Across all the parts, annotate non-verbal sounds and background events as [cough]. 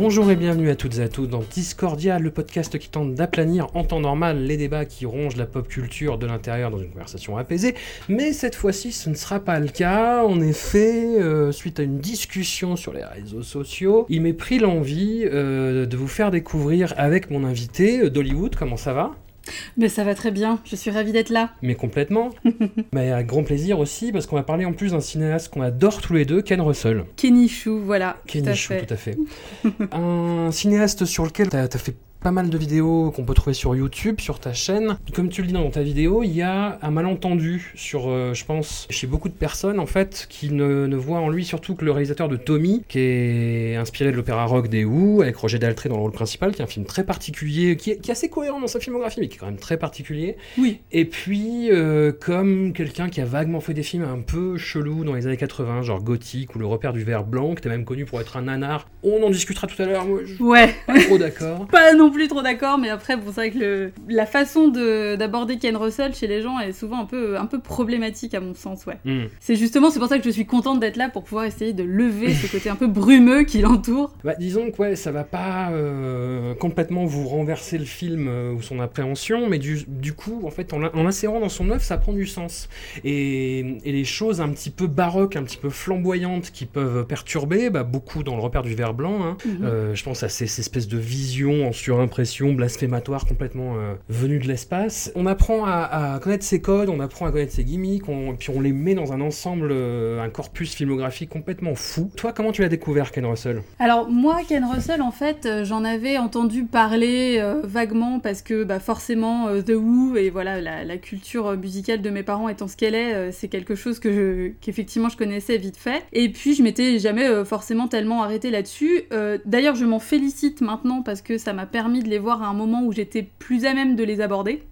Bonjour et bienvenue à toutes et à tous dans Discordia, le podcast qui tente d'aplanir en temps normal les débats qui rongent la pop culture de l'intérieur dans une conversation apaisée. Mais cette fois-ci, ce ne sera pas le cas. En effet, euh, suite à une discussion sur les réseaux sociaux, il m'est pris l'envie euh, de vous faire découvrir avec mon invité euh, d'Hollywood. Comment ça va? Mais ça va très bien, je suis ravie d'être là. Mais complètement. [laughs] Mais avec grand plaisir aussi, parce qu'on va parler en plus d'un cinéaste qu'on adore tous les deux, Ken Russell. Kenny Chou, voilà. Kenny tout à Chou, fait. tout à fait. un cinéaste sur lequel tu as, fait pas mal de vidéos qu'on peut trouver sur YouTube, sur ta chaîne. Comme tu le dis dans ta vidéo, il y a un malentendu sur, euh, je pense, chez beaucoup de personnes en fait, qui ne, ne voient en lui surtout que le réalisateur de Tommy, qui est inspiré de l'opéra rock des Who, avec Roger Daltrey dans le rôle principal, qui est un film très particulier, qui est, qui est assez cohérent dans sa filmographie, mais qui est quand même très particulier. Oui. Et puis, euh, comme quelqu'un qui a vaguement fait des films un peu chelous dans les années 80, genre Gothique ou Le repère du verre blanc, qui était même connu pour être un nanar, on en discutera tout à l'heure, moi je Ouais, pas trop d'accord. [laughs] pas non plus trop d'accord, mais après, bon, c'est vrai que le- la façon de- d'aborder Ken Russell chez les gens est souvent un peu, un peu problématique à mon sens, ouais. Hmm. C'est justement, c'est pour ça que je suis contente d'être là pour pouvoir essayer de lever ce côté un peu brumeux qui l'entoure. Bah, disons que ouais, ça va pas euh, complètement vous renverser le film euh, ou son appréhension, mais du, du coup, en fait, en en l'insérant dans son œuvre, ça prend du sens. Et, et les choses un petit peu baroques, un petit peu flamboyantes qui peuvent perturber, bah, beaucoup dans le repère du verre blanc, hein. Mhm. Euh, je pense à ces, ces espèces de visions en surimpression, blasphématoires complètement euh, venues de l'espace. On apprend à, connaître ses codes, on apprend à connaître ses gimmicks, on- puis on les met dans un ensemble, euh, un corpus filmographique complètement fou. Toi, comment tu l'as découvert, Ken Russell? Alors moi, Ken Russell, en fait, euh, j'en avais entendu parler vaguement parce que bah, forcément The Who et voilà la, culture musicale de mes parents étant ce qu'elle est, c'est quelque chose que qu'effectivement je connaissais vite fait. Et puis je m'étais jamais forcément tellement arrêtée là-dessus. D'ailleurs, je m'en félicite maintenant parce que ça m'a permis de les voir à un moment où j'étais plus à même de les aborder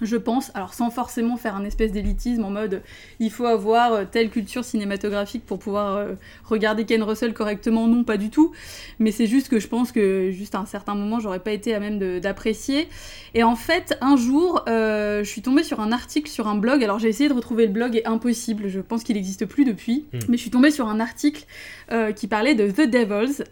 je pense, alors sans forcément faire un espèce d'élitisme en mode il faut avoir euh, telle culture cinématographique pour pouvoir euh, regarder Ken Russell correctement, non, pas du tout, mais c'est juste que je pense que juste à un certain moment j'aurais pas été à même d'apprécier. Et en fait, un jour, euh, je suis tombée sur un article sur un blog, alors j'ai essayé de retrouver le blog et impossible, je pense qu'il n'existe plus depuis, Hmm. mais je suis tombée sur un article euh, qui parlait de The Devils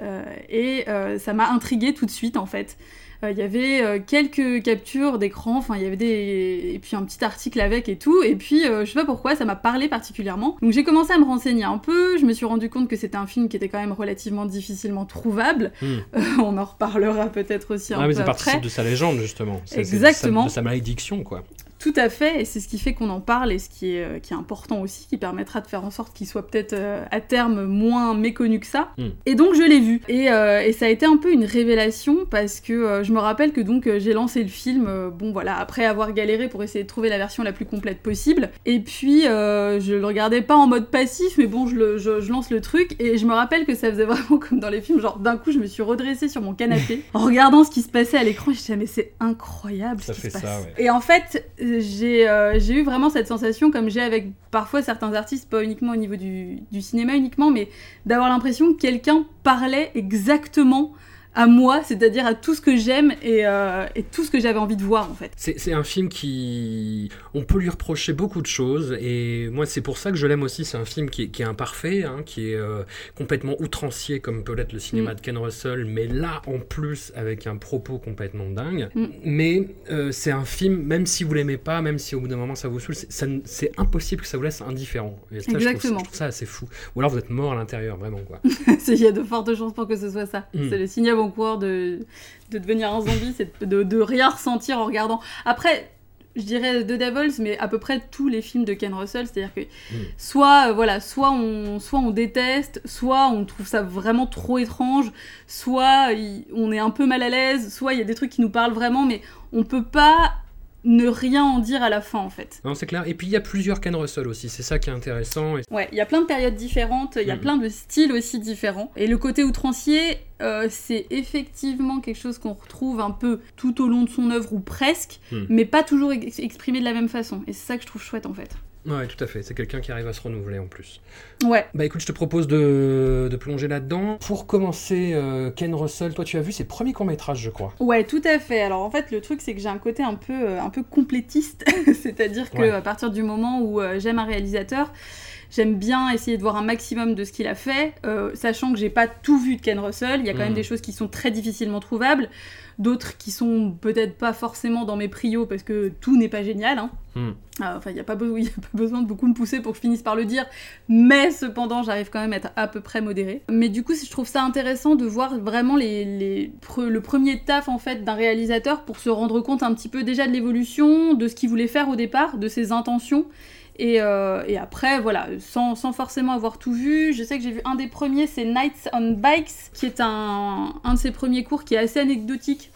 et ça m'a intriguée tout de suite en fait. Euh, Il y avait euh, quelques captures d'écran, enfin il y avait des et puis un petit article avec et tout, et puis euh, je sais pas pourquoi ça m'a parlé particulièrement. Donc j'ai commencé à me renseigner un peu, je me suis rendu compte que c'était un film qui était quand même relativement difficilement trouvable. Hmm. Euh, on en reparlera peut-être aussi un Ah, mais peu ça après. participe de sa légende, justement. C'est- c'est Exactement. De sa, de sa malédiction, quoi. Tout à fait, et c'est ce qui fait qu'on en parle et ce qui est, euh, qui est important aussi, qui permettra de faire en sorte qu'il soit peut-être euh, à terme moins méconnu que ça. Mm. Et donc je l'ai vu. Et, euh, et ça a été un peu une révélation parce que euh, je me rappelle que donc j'ai lancé le film, bon voilà, après avoir galéré pour essayer de trouver la version la plus complète possible. Et puis je le regardais pas en mode passif, mais bon, je, le- je- je lance le truc et je me rappelle que ça faisait [laughs] vraiment comme dans les films, genre d'un coup je me suis redressée sur mon canapé [laughs] en regardant ce qui se passait à l'écran et je disais mais c'est incroyable Ça ce qui fait se ça, passe. ouais. Et en fait, j'ai euh, j'ai eu vraiment cette sensation, comme j'ai avec parfois certains artistes, pas uniquement au niveau du, du cinéma uniquement, mais d'avoir l'impression que quelqu'un parlait exactement à moi, c'est-à-dire à tout ce que j'aime et, euh, et tout ce que j'avais envie de voir en fait. C'est un film qui. On peut lui reprocher beaucoup de choses, et moi, c'est pour ça que je l'aime aussi. C'est un film qui est, qui est imparfait, hein, qui est euh, complètement outrancier, comme peut l'être le cinéma Mm. de Ken Russell, mais là, en plus, avec un propos complètement dingue. Mm. Mais euh, c'est un film, même si vous l'aimez pas, même si au bout d'un moment ça vous saoule, c'est impossible que ça vous laisse indifférent. Et ça, je trouve ça- Exactement. Je trouve, ça assez fou. Ou alors vous êtes mort à l'intérieur, vraiment, quoi. [laughs] Il y a de fortes chances pour que ce soit ça. Mm. C'est le signe de, de devenir un zombie, c'est de, de rien ressentir en regardant. Après, je dirais The Devils, mais à peu près tous les films de Ken Russell, c'est-à-dire que soit, euh, voilà, soit on, soit on déteste, soit on trouve ça vraiment trop étrange, soit il- on est un peu mal à l'aise, soit il y a des trucs qui nous parlent vraiment, mais on peut pas ne rien en dire à la fin en fait. Non, c'est clair. Et puis il y a plusieurs Ken Russell aussi, c'est ça qui est intéressant. Et- Ouais, il y a plein de périodes différentes, il y a Mhm. plein de styles aussi différents. Et le côté outrancier, euh, c'est effectivement quelque chose qu'on retrouve un peu tout au long de son œuvre ou presque, Mhm. mais pas toujours ex- exprimé de la même façon. Et c'est ça que je trouve chouette en fait. Ouais, tout à fait. C'est quelqu'un qui arrive à se renouveler en plus. Ouais. Bah écoute, je te propose de, de plonger là-dedans. Pour commencer, euh, Ken Russell, toi tu as vu ses premiers courts-métrages, je crois. Ouais, tout à fait. Alors en fait, le truc, c'est que j'ai un côté un peu, euh, un peu complétiste, [laughs] c'est-à-dire que Ouais. à partir du moment où euh, j'aime un réalisateur, j'aime bien essayer de voir un maximum de ce qu'il a fait, euh, sachant que j'ai pas tout vu de Ken Russell. Il y a quand même des choses qui sont très difficilement trouvables, d'autres qui sont peut-être pas forcément dans mes prios parce que tout n'est pas génial. Hein. Mhm. Euh, Enfin, il n'y a, pas be- [laughs] y a pas besoin de beaucoup me pousser pour que je finisse par le dire, mais cependant, j'arrive quand même à être à peu près modérée. Mais du coup, je trouve ça intéressant de voir vraiment les, les pre- le premier taf en fait d'un réalisateur pour se rendre compte un petit peu déjà de l'évolution, de ce qu'il voulait faire au départ, de ses intentions. Et, euh, et après, voilà, sans, sans forcément avoir tout vu, je sais que j'ai vu un des premiers, c'est Nights on Bikes, qui est un, un de ses premiers cours qui est assez anecdotique.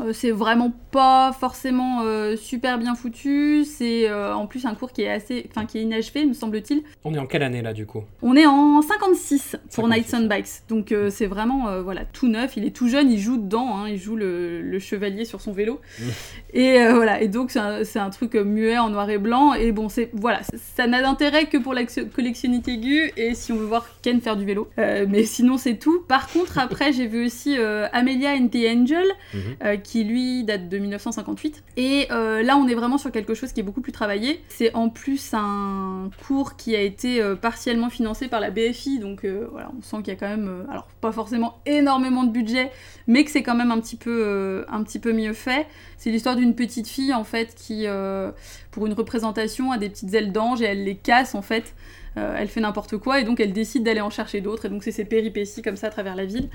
Euh, c'est vraiment pas forcément euh, super bien foutu. C'est euh, en plus un cours qui est assez, enfin qui est inachevé, me semble-t-il. On est en quelle année là du coup? On est en 56 pour 56. Nights on Bikes, donc c'est vraiment voilà tout neuf. Il est tout jeune, il joue dedans, hein, il joue le, le chevalier sur son vélo. et euh, voilà, et donc c'est un, un truc muet en noir et blanc. Et bon, c'est voilà, ça- n'a d'intérêt que pour la collectionnite aiguë et si on veut voir Ken faire du vélo. Mais sinon c'est tout. Par contre, après j'ai vu aussi Amelia and the Angel, Mhm. Qui lui date de 1958. Et euh, là, on est vraiment sur quelque chose qui est beaucoup plus travaillé. C'est en plus un cours qui a été euh, partiellement financé par la BFI, donc euh, voilà, on sent qu'il y a quand même, alors pas forcément énormément de budget, mais que c'est quand même un petit peu, un petit peu mieux fait. C'est l'histoire d'une petite fille en fait qui, pour une représentation, a des petites ailes d'ange et elle les casse en fait. Elle fait n'importe quoi et donc elle décide d'aller en chercher d'autres et donc c'est ses péripéties comme ça à travers la ville.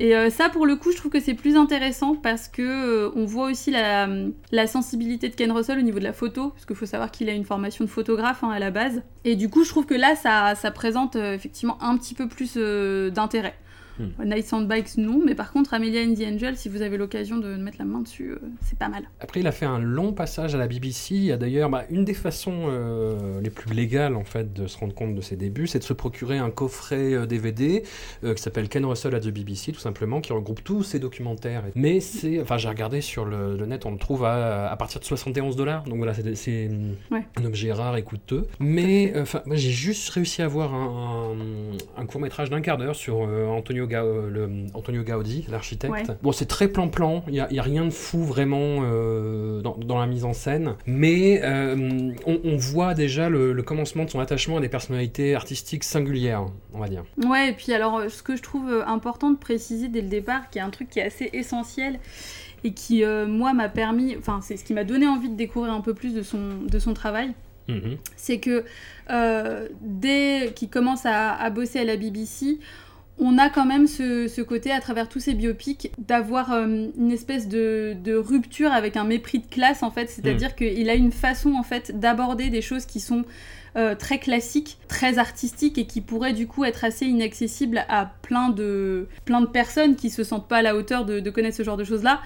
Et euh, ça, pour le coup, je trouve que c'est plus intéressant parce que euh, on voit aussi la, sensibilité de Ken Russell au niveau de la photo, parce qu'il faut savoir qu'il a une formation de photographe hein, à la base. Et du coup, je trouve que là, ça, présente euh, effectivement un petit peu plus d'intérêt. Hmm. Night Soundbikes, non, mais par contre, Amelia and the Angel, si vous avez l'occasion de mettre la main dessus, euh, c'est pas mal. Après, il a fait un long passage à la BBC. Il y a d'ailleurs bah, une des façons euh, les plus légales en fait de se rendre compte de ses débuts, c'est de se procurer un coffret euh, DVD euh, qui s'appelle Ken Russell at the BBC, tout simplement, qui regroupe tous ses documentaires. Mais c'est, enfin, j'ai regardé sur le, le net, on le trouve à, à partir de 71 dollars. Donc voilà, c'est, Ouais. un objet rare et coûteux. Mais enfin, j'ai juste réussi à voir un, un, court métrage d'un quart d'heure sur Antonio, Ga- euh, le, Antonio Gaudi, l'architecte. Ouais. Bon, c'est très plan-plan. Il n'y a, rien de fou vraiment euh, dans, dans la mise en scène. Mais euh, on, on voit déjà le, le commencement de son attachement à des personnalités artistiques singulières, on va dire. Ouais, et puis alors, ce que je trouve important de préciser dès le départ, qui est un truc qui est assez essentiel et qui, euh, moi, m'a permis, enfin, c'est ce qui m'a donné envie de découvrir un peu plus de son, de son travail, Mhm. c'est que dès qu'il commence à, à bosser à la BBC, on a quand même ce, ce côté, à travers tous ces biopics, d'avoir euh, une espèce de, de rupture avec un mépris de classe, en fait. C'est-à-dire qu'il a une façon, en fait, d'aborder des choses qui sont euh, très classiques, très artistiques et qui pourraient, du coup, être assez inaccessibles à plein de, plein de personnes qui se sentent pas à la hauteur de, de connaître ce genre de choses-là.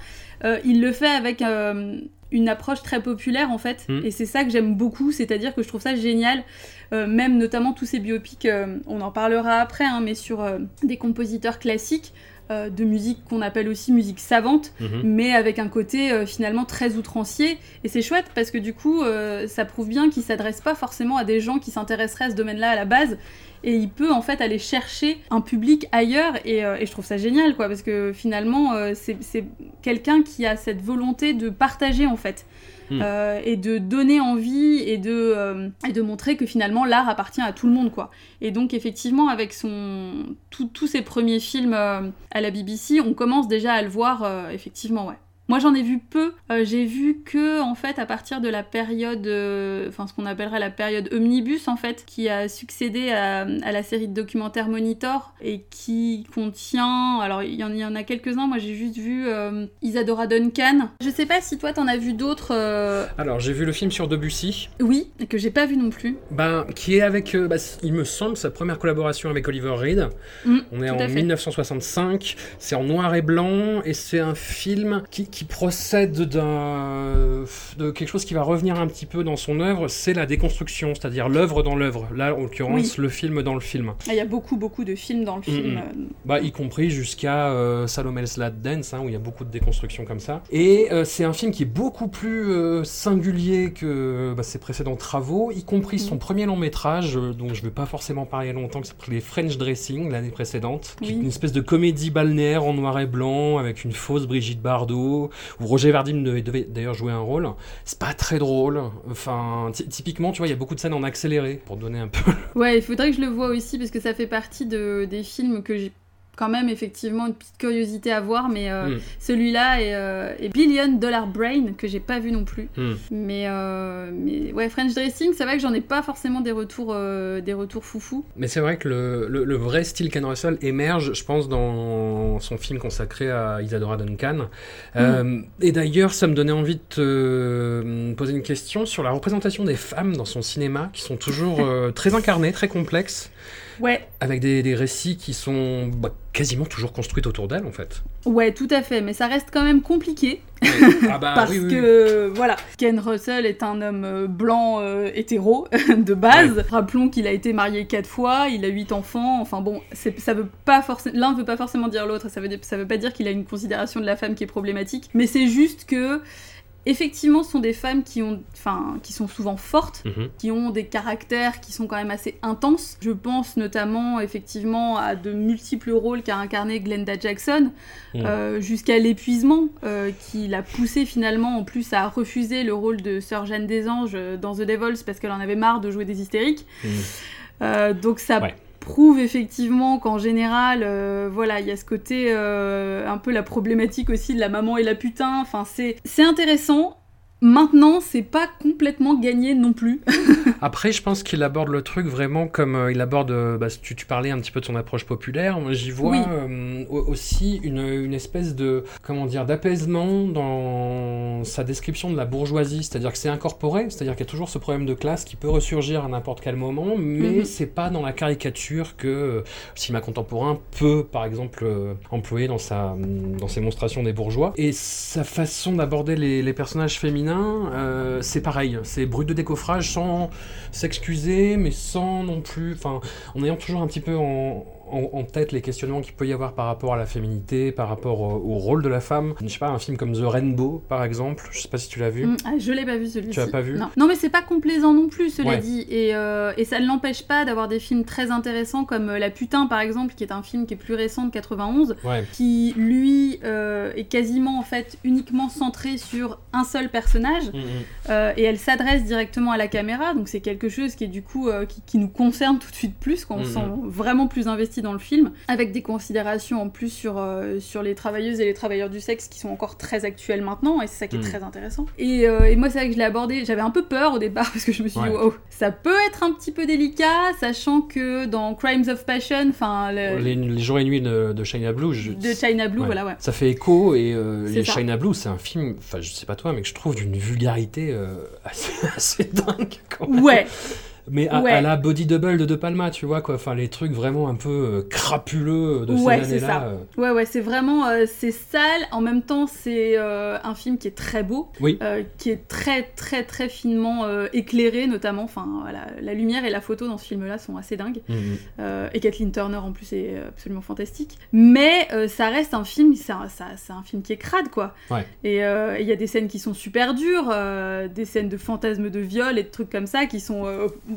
Euh, il le fait avec euh, une approche très populaire en fait, Mm. et c'est ça que j'aime beaucoup, c'est-à-dire que je trouve ça génial, Euh, même notamment tous ces biopics, euh, on en parlera après, hein, mais sur euh, des compositeurs classiques euh, de musique qu'on appelle aussi musique savante, Mhm. mais avec un côté euh, finalement très outrancier. Et c'est chouette parce que du coup, euh, ça prouve bien qu'il s'adresse pas forcément à des gens qui s'intéresseraient à ce domaine-là à la base. Et il peut en fait aller chercher un public ailleurs et, et je trouve ça génial quoi parce que finalement c'est quelqu'un qui a cette volonté de partager en fait Mm. Euh, et de donner envie et de, euh, et de montrer que finalement l'art appartient à tout le monde quoi. Et donc effectivement avec son tous ses premiers films euh, à la BBC on commence déjà à le voir effectivement ouais. Moi, j'en ai vu peu. Euh, j'ai vu que, en fait, à partir de la période, euh, enfin, ce qu'on appellerait la période omnibus, en fait, qui a succédé à, à la série de documentaires Monitor et qui contient. Alors, il y, en- il y en a quelques-uns. Moi, j'ai juste vu euh, Isadora Duncan. Je sais pas si toi, t'en as vu d'autres. Alors, j'ai vu le film sur Debussy, Oui, que j'ai pas vu non plus. ben, qui est avec, bah, il me semble, sa première collaboration avec Oliver Reed. Mm, On est en à fait. 1965, c'est en noir et blanc, et c'est un film qui, qui procède d'un de quelque chose qui va revenir un petit peu dans son œuvre, c'est la déconstruction, c'est-à-dire l'œuvre dans l'œuvre. Là, en l'occurrence, le film dans le film. Ah, Il y a beaucoup, beaucoup de films dans le film. Bah, y compris jusqu'à euh, Salome's Lad Dance, hein, où il y a beaucoup de déconstruction comme ça. Et euh, c'est un film qui est beaucoup plus euh, singulier que bah, ses précédents travaux, y compris son Mm. premier long métrage, euh, dont je ne vais pas forcément parler longtemps, qui s'appelait French Dressing l'année précédente, qui est une espèce de comédie balnéaire en noir et blanc, avec une fausse Brigitte Bardot, où Roger Vadim devait, d'ailleurs jouer un rôle. C'est pas très drôle. Enfin, ty- typiquement, tu vois, il y a beaucoup de scènes en accéléré, pour donner un peu Ouais, il faudrait que je le voie aussi parce que ça fait partie de, des films que j'ai quand même effectivement une petite curiosité à voir, mais euh, Mm. celui-là euh, et Billion Dollar Brain que j'ai pas vu non plus. Hmm. Mais, euh, mais ouais, French Dressing, c'est vrai que j'en ai pas forcément des retours, des retours foufou. Mais c'est vrai que le, le- le vrai style Ken Russell émerge, je pense, dans son film consacré à Isadora Duncan. Euh, et d'ailleurs, ça me donnait envie de te poser une question sur la représentation des femmes dans son cinéma, qui sont toujours très incarnées, très complexes, Ouais, avec des, des récits qui sont bah, quasiment toujours construits autour d'elles, en fait. ouais, tout à fait, mais ça reste quand même compliqué ah bah [laughs] parce oui, oui, oui. que voilà, Ken Russell est un homme euh, blanc euh, hétéro [laughs] de base. Rappelons qu'il a été marié quatre fois, il a huit enfants. Enfin bon, ça veut pas forcément, l'un veut pas forcément dire l'autre. Ça veut ça veut pas dire qu'il a une considération de la femme qui est problématique, mais c'est juste que effectivement, ce sont des femmes qui ont, enfin, qui sont souvent fortes Mhm. qui ont des caractères qui sont quand même assez intenses. Je pense notamment effectivement à de multiples rôles qu'a incarné Glenda Jackson, Mm. euh, jusqu'à l'épuisement, euh, qui l'a poussé finalement en plus à refuser le rôle de Sœur Jeanne des Anges euh, dans The Devils parce qu'elle en avait marre de jouer des hystériques. Euh, donc ça Ouais. Prouve effectivement qu'en général, euh, voilà, il y a ce côté euh, un peu la problématique aussi de la maman et la putain. Enfin, c'est c'est intéressant. Maintenant, c'est pas complètement gagné non plus. [laughs] Après, je pense qu'il aborde le truc vraiment comme euh, il aborde. euh, bah, tu, tu parlais un petit peu de son approche populaire. Moi, j'y vois Oui. euh, au- aussi une, une espèce de comment dire d'apaisement dans sa description de la bourgeoisie. C'est-à-dire que c'est incorporé. C'est-à-dire qu'il y a toujours ce problème de classe qui peut ressurgir à n'importe quel moment, mais Mhm. c'est pas dans la caricature que cinéma contemporain peut, par exemple, employer dans sa dans ses monstrations des bourgeois. Et sa façon d'aborder les, les personnages féminins, euh, c'est pareil. C'est brut de décoffrage sans s'excuser, mais sans non plus. Enfin, en ayant toujours un petit peu en, en- en tête les questionnements qu'il peut y avoir par rapport à la féminité, par rapport au, au rôle de la femme. Je sais pas, un film comme The Rainbow, par exemple. Je sais pas si tu l'as vu. Mm, ah, je l'ai pas vu celui-ci. Tu l'as pas vu non. Non, mais c'est pas complaisant non plus, cela Ouais. dit. Et, euh, et ça ne l'empêche pas d'avoir des films très intéressants comme euh, La Putain, par exemple, qui est un film qui est plus récent de 91, Ouais. qui lui euh, est quasiment en fait uniquement centré sur un seul personnage. Mm, mm. Euh, et elle s'adresse directement à la caméra, donc c'est quelque chose qui est du coup qui, qui nous concerne tout de suite plus, qu'on Mhm. se sent vraiment plus investi dans le film, avec des considérations en plus sur, euh, sur les travailleuses et les travailleurs du sexe qui sont encore très actuelles maintenant, et c'est ça qui est Mhm. très intéressant. Et, euh, et moi c'est vrai que je l'ai abordé, j'avais un peu peur au départ [laughs] parce que je me suis Ouais. dit wow, ça peut être un petit peu délicat, sachant que dans Crimes of Passion, enfin le- Les, les jours et nuits de, de China Blue. je- de China Blue, Ouais. voilà ouais. Ça fait écho et euh, les ça. China Blue, c'est un film, enfin je sais pas toi, mais que je trouve d'une vulgarité euh, [laughs] assez, assez dingue. quand même. Ouais, Mais à, Ouais. à la Body Double de De Palma, tu vois quoi, enfin les trucs vraiment un peu euh, crapuleux de Ouais, ces c'est années-là. ça. euh. Ouais, ouais, c'est vraiment, euh, c'est sale. En même temps, c'est euh, un film qui est très beau, Oui. euh, qui est très, très, très finement éclairé, notamment. Enfin, voilà, la lumière et la photo dans ce film-là sont assez dingues. Mm, mm. Et Kathleen Turner en plus est absolument fantastique. Mais ça reste un film, c'est un, ça- c'est un film qui est crade, quoi. Ouais. Et il y a des scènes qui sont super dures, des scènes de fantasmes de viol et de trucs comme ça qui sont,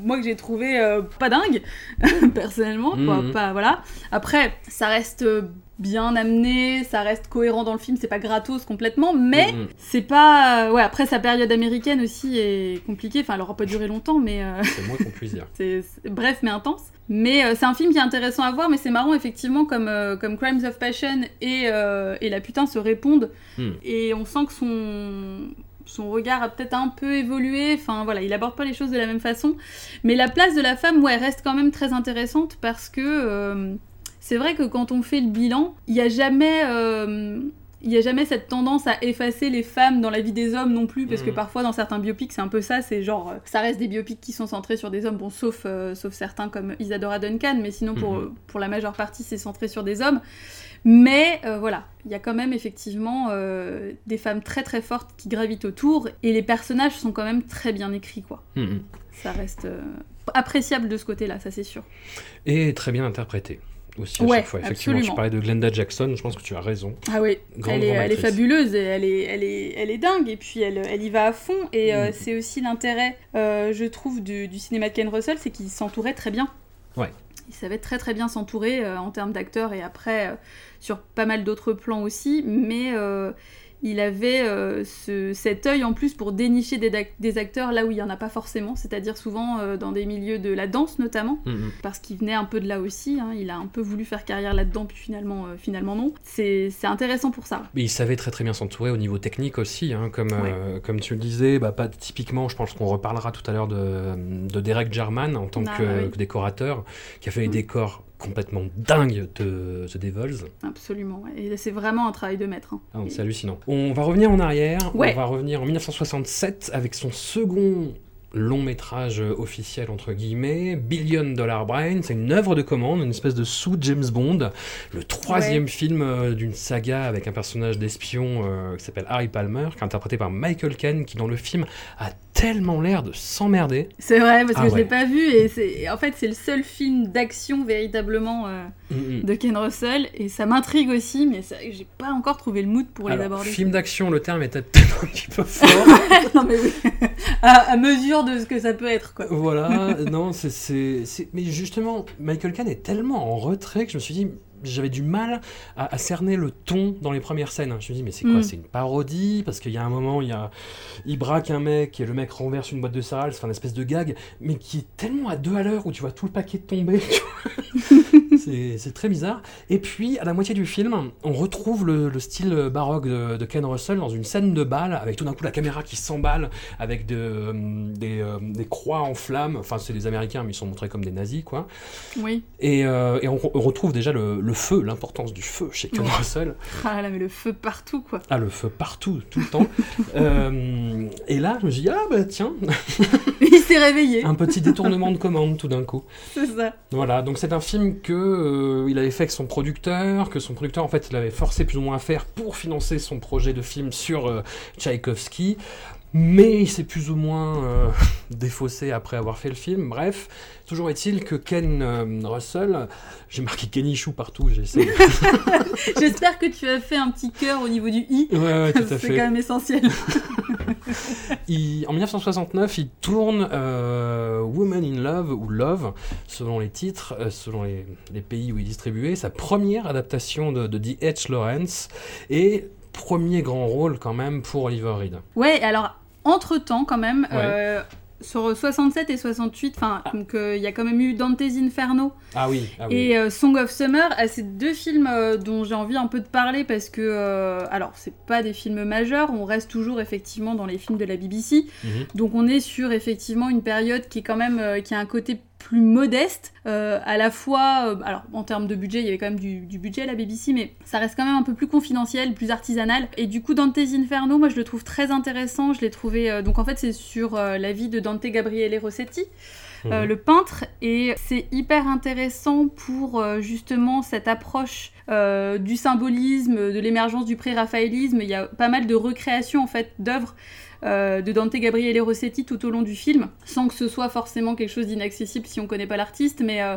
moi que j'ai trouvé euh, pas dingue, [laughs] personnellement. quoi. Mhm. Pas, voilà. Après, ça reste euh, bien amené, ça reste cohérent dans le film, c'est pas gratos complètement, mais Mhm. c'est pas. Ouais, après, sa période américaine aussi est compliquée. Enfin, elle aura pas duré longtemps, mais. euh, C'est moins qu'on puisse dire. [laughs] c'est bref mais intense. Mais euh, c'est un film qui est intéressant à voir, mais c'est marrant effectivement comme, euh, comme Crimes of Passion et, euh, et La Putain se répondent. Hmm. Et on sent que son, son regard a peut-être un peu évolué. Enfin voilà, il aborde pas les choses de la même façon. Mais la place de la femme, ouais, reste quand même très intéressante parce que euh, c'est vrai que quand on fait le bilan, il n'y a jamais. euh, il n'y a jamais cette tendance à effacer les femmes dans la vie des hommes non plus, parce que Mhm. parfois dans certains biopics c'est un peu ça, c'est genre, euh, ça reste des biopics qui sont centrés sur des hommes, bon sauf, euh, sauf certains comme Isadora Duncan, mais sinon pour, Mhm. pour la majeure partie c'est centré sur des hommes. Mais euh, voilà, il y a quand même effectivement euh, des femmes très très fortes qui gravitent autour, et les personnages sont quand même très bien écrits quoi. Mhm. Ça reste euh, appréciable de ce côté-là, ça c'est sûr. Et très bien interprété aussi à Ouais, chaque fois. Effectivement, absolument. tu parlais de Glenda Jackson, je pense que tu as raison. Ah oui, elle est, elle fabuleuse, et elle est, elle, est, elle est dingue, et puis elle, elle y va à fond. Et euh, Mm. c'est aussi l'intérêt, euh, je trouve, du, du cinéma de Ken Russell, c'est qu'il s'entourait très bien. Ouais. Il savait très très bien s'entourer euh, en termes d'acteurs et après euh, sur pas mal d'autres plans aussi, mais euh, il avait euh, ce- cet œil en plus pour dénicher des, acteurs là où il y en a pas forcément, c'est-à-dire souvent euh, dans des milieux de la danse notamment Mhm. parce qu'il venait un peu de là aussi. hein. Il a un peu voulu faire carrière là-dedans, puis finalement, euh, finalement non. C'est intéressant pour ça. Mais il savait très très bien s'entourer au niveau technique aussi, hein, comme, comme tu le disais, bah, pas typiquement, je pense qu'on reparlera tout à l'heure de, de Derek Jarman en tant Ah, que, bah oui. que décorateur, qui a fait les Mm. décors complètement dingues de The Devils. Absolument. ouais. Et c'est vraiment un travail de maître. hein. Ah, c'est hallucinant. On va revenir en arrière, Ouais. on va revenir en 1967 avec son second long métrage officiel entre guillemets, Billion Dollar Brain, c'est une œuvre de commande, une espèce de sous James Bond, le troisième film euh, d'une saga avec un personnage d'espion euh, qui s'appelle Harry Palmer, qui est interprété par Michael Caine, qui dans le film a tellement l'air de s'emmerder. C'est vrai, parce que Ah je l'ai ouais. pas vu, et c'est en fait c'est le seul film d'action véritablement euh, Mm, mm. de Ken Russell, et ça m'intrigue aussi, mais j'ai pas encore trouvé le mood pour les aborder. film d'action, le terme était peut-être [laughs] un petit peu fort. [laughs] non mais oui, [laughs] à, à mesure de ce que ça peut être quoi. Voilà, non, c'est, Mais justement, Michael Caine est tellement en retrait que je me suis dit, j'avais du mal à, à cerner le ton dans les premières scènes. Je me suis dit, mais c'est quoi Mm. C'est une parodie? Parce qu'il y a un moment, il, y a... il braque un mec et le mec renverse une boîte de céréales, c'est un espèce de gag, mais qui est tellement à deux à l'heure où tu vois tout le paquet tomber. [laughs] c'est, très bizarre. Et puis, à la moitié du film, on retrouve le, le style baroque de, de Ken Russell dans une scène de bal, avec tout d'un coup la caméra qui s'emballe, avec de, euh, des, euh, des croix en flammes. Enfin, c'est les Américains, mais ils sont montrés comme des nazis, quoi. Oui. Et, euh, et on, on retrouve déjà le, le feu, l'importance du feu chez Ouais. Russell. Ah là, mais le feu partout quoi. Ah, le feu partout, tout le temps. [laughs] Euh, et là, je me dit, ah bah tiens, [laughs] Il s'est réveillé, un petit détournement de commande tout d'un coup. c'est ça. Voilà, donc c'est un film que euh, il avait fait avec son producteur, que son producteur en fait il avait forcé plus ou moins à faire pour financer son projet de film sur euh, Tchaïkovski, mais il s'est plus ou moins euh, [laughs] défaussé après avoir fait le film. Bref, toujours est-il que Ken euh, Russell, j'ai marqué Kenny Chou partout, j'ai essayé. [laughs] J'espère que tu as fait un petit cœur au niveau du i. ouais, ouais, tout à [laughs] C'est fait. quand même essentiel. Il- en 1969, il tourne euh, Woman in Love ou Love, selon les titres, selon les, les pays où il est distribué, sa première adaptation de, de D.H. Lawrence et premier grand rôle quand même pour Oliver Reed. Ouais, alors, entre-temps, quand même, Ouais. euh, sur 67 et 68, enfin, donc euh, il y a quand même eu Dante's Inferno Ah oui, ah oui. et euh, Song of Summer. Ah, c'est deux films euh, dont j'ai envie un peu de parler parce que, alors, c'est pas des films majeurs, on reste toujours effectivement dans les films de la BBC. Mhm. Donc on est sur effectivement une période qui est quand même qui a un côté plus modeste, euh, à la fois, euh, alors en termes de budget, il y avait quand même du, du budget à la BBC, mais ça reste quand même un peu plus confidentiel, plus artisanal. Et du coup, Dante's Inferno, moi je le trouve très intéressant. Je l'ai trouvé, euh, donc en fait c'est sur la vie de Dante Gabriele Rossetti, Mhm. le peintre, et c'est hyper intéressant pour justement cette approche du symbolisme, de l'émergence du pré-raphaélisme. Il y a pas mal de recréations en fait d'œuvres euh, de Dante Gabriele Rossetti tout au long du film, sans que ce soit forcément quelque chose d'inaccessible si on connaît pas l'artiste, mais euh,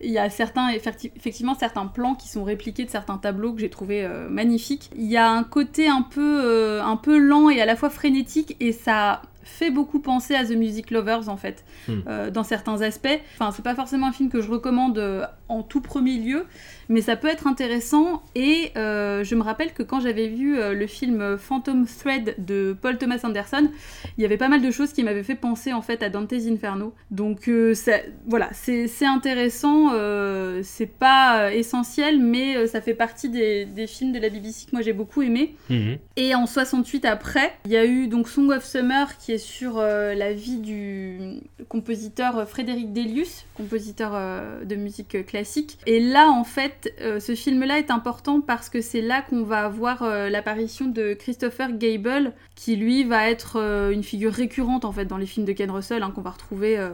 il y a certains, effecti- effectivement certains plans qui sont répliqués de certains tableaux que j'ai trouvé magnifiques. Il y a un côté un peu, euh, un peu lent et à la fois frénétique, et ça fait beaucoup penser à The Music Lovers en fait, Hmm. euh, dans certains aspects. Enfin, c'est pas forcément un film que je recommande euh, en tout premier lieu, mais ça peut être intéressant. Et euh, je me rappelle que quand j'avais vu euh, le film Phantom Thread de Paul Thomas Anderson, il y avait pas mal de choses qui m'avaient fait penser en fait à Dante's Inferno. Donc euh, ça- voilà, c'est intéressant, euh, c'est pas essentiel, mais ça fait partie des, des films de la BBC que moi j'ai beaucoup aimé. Mhm. Et en 68 après, il y a eu donc Song of Summer qui est sur la vie du compositeur Frédéric Delius, compositeur euh, de musique classique. Et là en fait, euh, ce film-là est important parce que c'est là qu'on va avoir euh, l'apparition de Christopher Gable, qui lui va être euh, une figure récurrente en fait dans les films de Ken Russell, hein, qu'on va retrouver euh,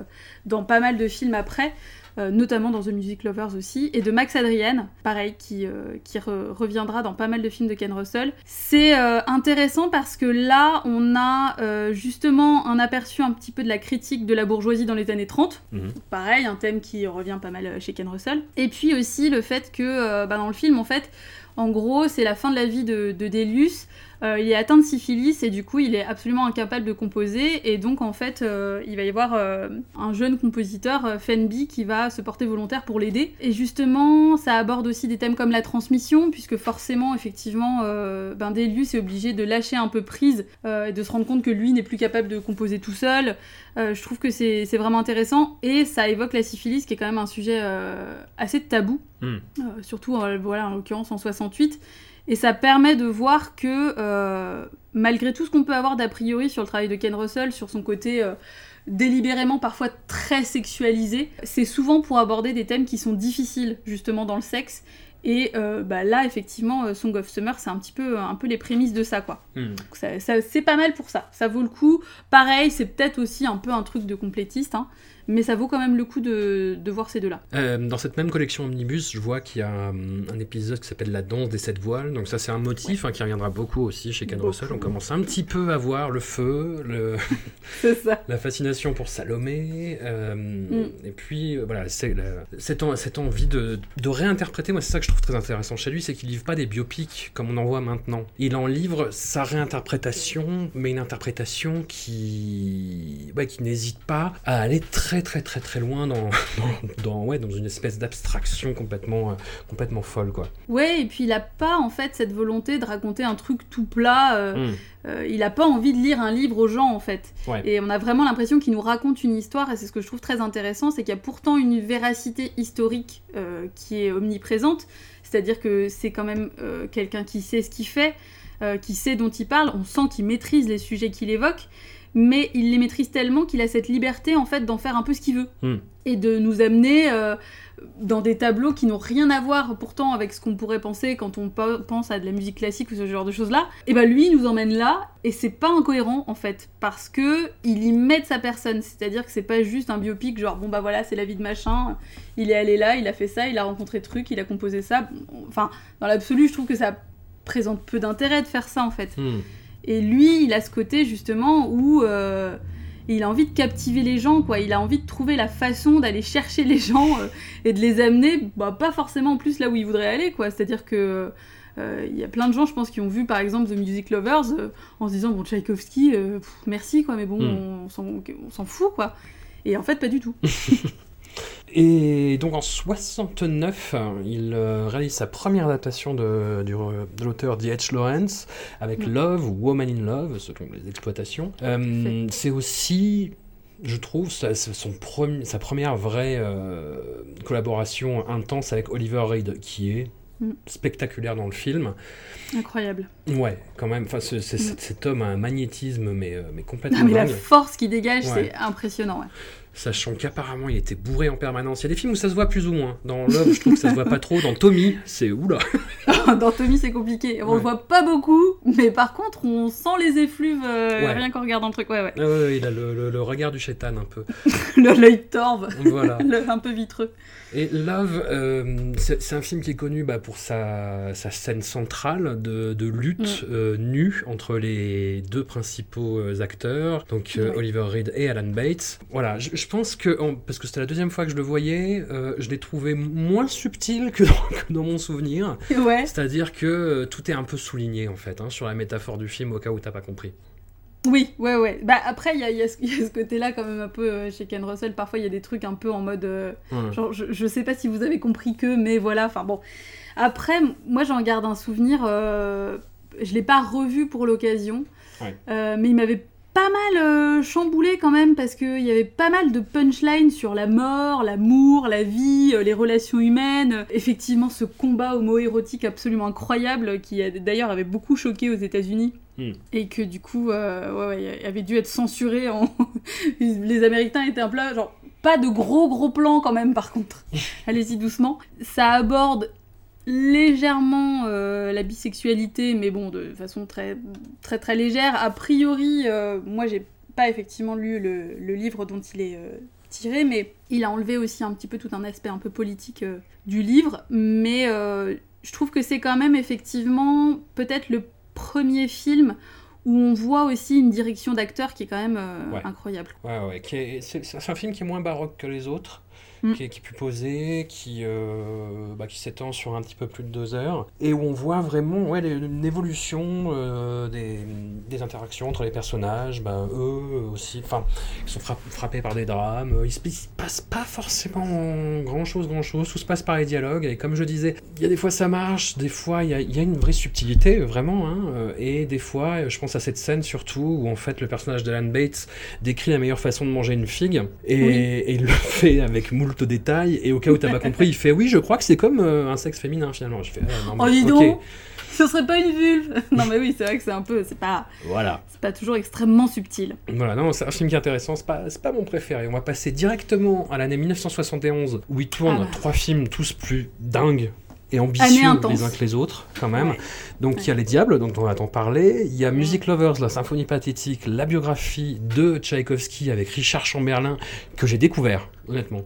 dans pas mal de films après. Euh, notamment dans The Music Lovers aussi, et de Max Adrian, pareil, qui, euh, qui re- reviendra dans pas mal de films de Ken Russell. C'est euh, intéressant parce que là, on a justement un aperçu un petit peu de la critique de la bourgeoisie dans les années 30. Mhm. Pareil, un thème qui revient pas mal chez Ken Russell. Et puis aussi le fait que bah, dans le film, en fait, en gros, c'est la fin de la vie de, de Delius. Euh, il est atteint de syphilis et du coup, il est absolument incapable de composer. Et donc, en fait, euh, il va y avoir euh, un jeune compositeur, Fenby, qui va se porter volontaire pour l'aider. Et justement, ça aborde aussi des thèmes comme la transmission, puisque forcément, effectivement, ben, Delius est obligé de lâcher un peu prise et de se rendre compte que lui n'est plus capable de composer tout seul. Je trouve que c'est vraiment intéressant et ça évoque la syphilis, qui est quand même un sujet assez tabou, Hmm. surtout voilà, en l'occurrence en 68. Et ça permet de voir que euh, malgré tout ce qu'on peut avoir d'a priori sur le travail de Ken Russell, sur son côté euh, délibérément parfois très sexualisé, c'est souvent pour aborder des thèmes qui sont difficiles justement dans le sexe. Et euh, bah là, effectivement, Song of Summer, c'est un petit peu, un peu les prémices de ça, quoi. Hmm. Donc ça- ça- c'est pas mal pour ça. Ça vaut le coup. Pareil, c'est peut-être aussi un peu un truc de complétiste, hein, mais ça vaut quand même le coup de, de voir ces deux-là. Euh, dans cette même collection Omnibus, je vois qu'il y a un épisode qui s'appelle La danse des sept voiles. Donc ça, c'est un motif hein, qui reviendra beaucoup aussi chez Ken Beaucoup. Russell. On commence un petit peu à voir le feu, le- [laughs] C'est ça. [laughs] la fascination pour Salomé. euh, Mm. Et puis, euh, voilà, c'est cette, en- cette envie de, de réinterpréter. Moi, c'est ça que je trouve très intéressant chez lui, c'est qu'il livre pas des biopics comme on en voit maintenant. Il en livre sa réinterprétation, mais une interprétation qui, ouais, qui n'hésite pas à aller très très très très loin dans, dans, [laughs] dans- ouais, dans une espèce d'abstraction complètement, euh, complètement folle, quoi. Ouais, et puis il a pas en fait cette volonté de raconter un truc tout plat. euh, Mm. euh, il a pas envie de lire un livre aux gens en fait. Ouais. Et on a vraiment l'impression qu'il nous raconte une histoire, et c'est ce que je trouve très intéressant, c'est qu'il y a pourtant une véracité historique qui est omniprésente. C'est-à-dire que c'est quand même quelqu'un qui sait ce qu'il fait, qui sait dont il parle. On sent qu'il maîtrise les sujets qu'il évoque, mais il les maîtrise tellement qu'il a cette liberté en fait d'en faire un peu ce qu'il veut Hmm. et de nous amener euh, dans des tableaux qui n'ont rien à voir pourtant avec ce qu'on pourrait penser quand on pe- pense à de la musique classique ou ce genre de choses là. Et ben lui il nous emmène là et c'est pas incohérent en fait parce que il y met de sa personne, c'est-à-dire que c'est pas juste un biopic genre bon bah voilà c'est la vie de machin, il est allé là, il a fait ça, il a rencontré truc, il a composé ça. Enfin dans l'absolu je trouve que ça présente peu d'intérêt de faire ça en fait. Hmm. Et lui, il a ce côté justement où euh, il a envie de captiver les gens, quoi. Il a envie de trouver la façon d'aller chercher les gens euh, et de les amener, bah, pas forcément en plus là où il voudrait aller, quoi. C'est-à-dire que euh, il y a plein de gens, je pense, qui ont vu par exemple The Music Lovers en se disant bon Tchaïkovski, pff, merci quoi, mais bon, Hmm. on s'en- on s'en fout, quoi. Et en fait, pas du tout. [laughs] Et donc en 69, il euh, réalise sa première adaptation de, de l'auteur D.H. Lawrence avec Mm. Love ou Woman in Love, selon les exploitations. Euh, c'est aussi, je trouve, sa, son sa première vraie euh, collaboration intense avec Oliver Reed, qui est Mm. spectaculaire dans le film. Incroyable. Ouais, quand même. Enfin, ce- Mm. cet homme a un magnétisme, mais, mais complètement Non, mais la force qu'il dégage, Ouais. c'est impressionnant. Ouais. Sachant qu'apparemment il était bourré en permanence. Il y a des films où ça se voit plus ou moins. Dans Love, je trouve que ça se voit pas trop. Dans Tommy, c'est oula. [laughs] Dans Tommy, c'est compliqué. On Ouais. le voit pas beaucoup, mais par contre, on sent les effluves euh, Ouais. rien qu'en regardant le truc. Ouais, ouais. Ah il a le, le- le regard du chétan un peu. [laughs] Le l'œil torve, Voilà. [laughs] le- un peu vitreux. Et Love, euh, c'est un film qui est connu bah, pour sa, sa scène centrale de, de lutte euh, nue entre les deux principaux euh, acteurs, donc. Oliver Reed et Alan Bates. Voilà, je, je pense que, en- parce que c'était la deuxième fois que je le voyais, je l'ai trouvé moins subtil que dans, [laughs] que dans mon souvenir. Ouais. C'est-à-dire que tout est un peu souligné en fait, hein, sur la métaphore du film au cas où t'as pas compris. Oui, ouais, ouais. Bah après, il y a, [laughs] y a ce, côté-là quand même un peu euh, chez Ken Russell. Parfois, il y a des trucs un peu en mode. euh, genre, je, je sais pas si vous avez compris que, mais voilà. Enfin bon. Après, moi, j'en garde un souvenir. euh, je l'ai pas revu pour l'occasion, Ouais. Euh, mais il m'avait pas mal euh, chamboulé quand même parce qu'il y avait pas mal de punchlines sur la mort, l'amour, la vie, euh, les relations humaines. Effectivement, ce combat homo-érotique absolument incroyable qui d'ailleurs avait beaucoup choqué aux États-Unis Hmm. et que du coup euh, ouais, ouais, avait dû être censuré. En... [laughs] Les Américains étaient un plat genre pas de gros gros plans quand même par contre. [laughs] Allez-y doucement. Ça aborde légèrement euh, la bisexualité, mais bon, de façon très très très légère. A priori, euh, moi j'ai pas effectivement lu le, le livre dont il est euh, tiré, mais il a enlevé aussi un petit peu tout un aspect un peu politique du livre. Mais je trouve que c'est quand même effectivement peut-être le premier film où on voit aussi une direction d'acteur qui est quand même Ouais. incroyable. Ouais, ouais. est- c'est un film qui est moins baroque que les autres. Mm. Qui, est, qui est plus posé, qui, euh, bah, qui s'étend sur un petit peu plus de deux heures, et où on voit vraiment ouais, une évolution euh, des, des interactions entre les personnages, bah, eux aussi, enfin, ils sont frapp- frappés par des drames, il se, il se passe pas forcément grand chose, grand chose, tout se passe par les dialogues, et comme je disais, il y a des fois ça marche, des fois il y a, il y a une vraie subtilité, vraiment, hein, euh, et des fois, je pense à cette scène surtout, où en fait le personnage d'Alan Bates décrit la meilleure façon de manger une figue, et, Oui. et il le [laughs] fait avec moult détails, et au cas où t'as pas compris, il fait oui, je crois que c'est comme euh, un sexe féminin finalement. Je fais, ah, non, Oh dis donc Ce serait pas une vulve [laughs] Non mais oui, c'est vrai que c'est un peu... C'est pas, Voilà. c'est pas toujours extrêmement subtil. Voilà, non, c'est un film qui est intéressant, c'est pas, c'est pas mon préféré. On va passer directement à l'année 1971, où il tourne Ah bah. trois films tous plus dingues et ambitieux les uns que les autres, quand même. Ouais. Donc il y a Les Diables, dont on va t'en parler. Il y a Music Lovers, la symphonie pathétique, la biographie de Tchaïkovski avec Richard Chamberlain, que j'ai découvert, honnêtement.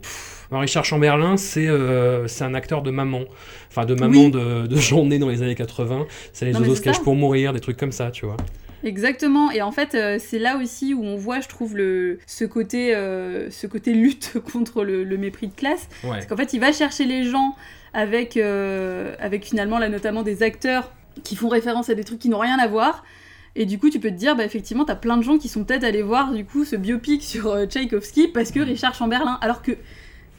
Alors, Richard Chamberlain, c'est euh, un acteur de maman, enfin de maman Oui. de, de journée dans les années 80. C'est les oiseaux se cachent pour mourir, des trucs comme ça, tu vois. Exactement, et en fait, euh, c'est là aussi où on voit, je trouve, le, ce, côté, euh, ce côté lutte [laughs] contre le, le mépris de classe. Ouais. Parce qu'en fait, il va chercher les gens avec, euh, avec finalement, là, notamment des acteurs qui font référence à des trucs qui n'ont rien à voir. Et du coup, tu peux te dire, bah, effectivement, t'as plein de gens qui sont peut-être allés voir, du coup, ce biopic sur euh, Tchaïkovski parce que Richard Chamberlain. Alors que,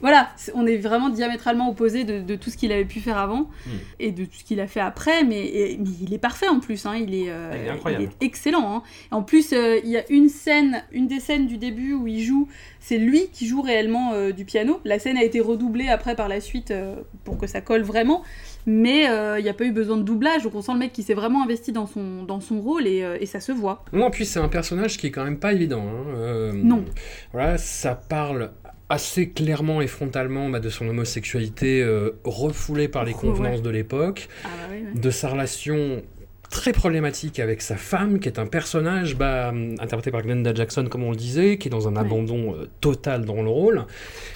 voilà, on est vraiment diamétralement opposés de, de tout ce qu'il avait pu faire avant Mm. et de tout ce qu'il a fait après, mais, et- mais il est parfait en plus, hein, il, est, euh, Il est incroyable. il est excellent. hein. En plus, euh, il y a une scène, une des scènes du début où il joue, c'est lui qui joue réellement euh, du piano. La scène a été redoublée après par la suite euh, pour que ça colle vraiment, mais euh, il n'y a pas eu besoin de doublage, donc on sent le mec qui s'est vraiment investi dans son, dans son rôle et, euh, et ça se voit. Non, puis c'est un personnage qui est quand même pas évident. hein. Euh, Non. Voilà, ça parle assez clairement et frontalement bah, de son homosexualité euh, refoulée par les Ouais. convenances de l'époque, Ah bah ouais. de sa relation très problématique avec sa femme, qui est un personnage bah, hum, interprété par Glenda Jackson, comme on le disait, qui est dans un abandon euh, total dans le rôle.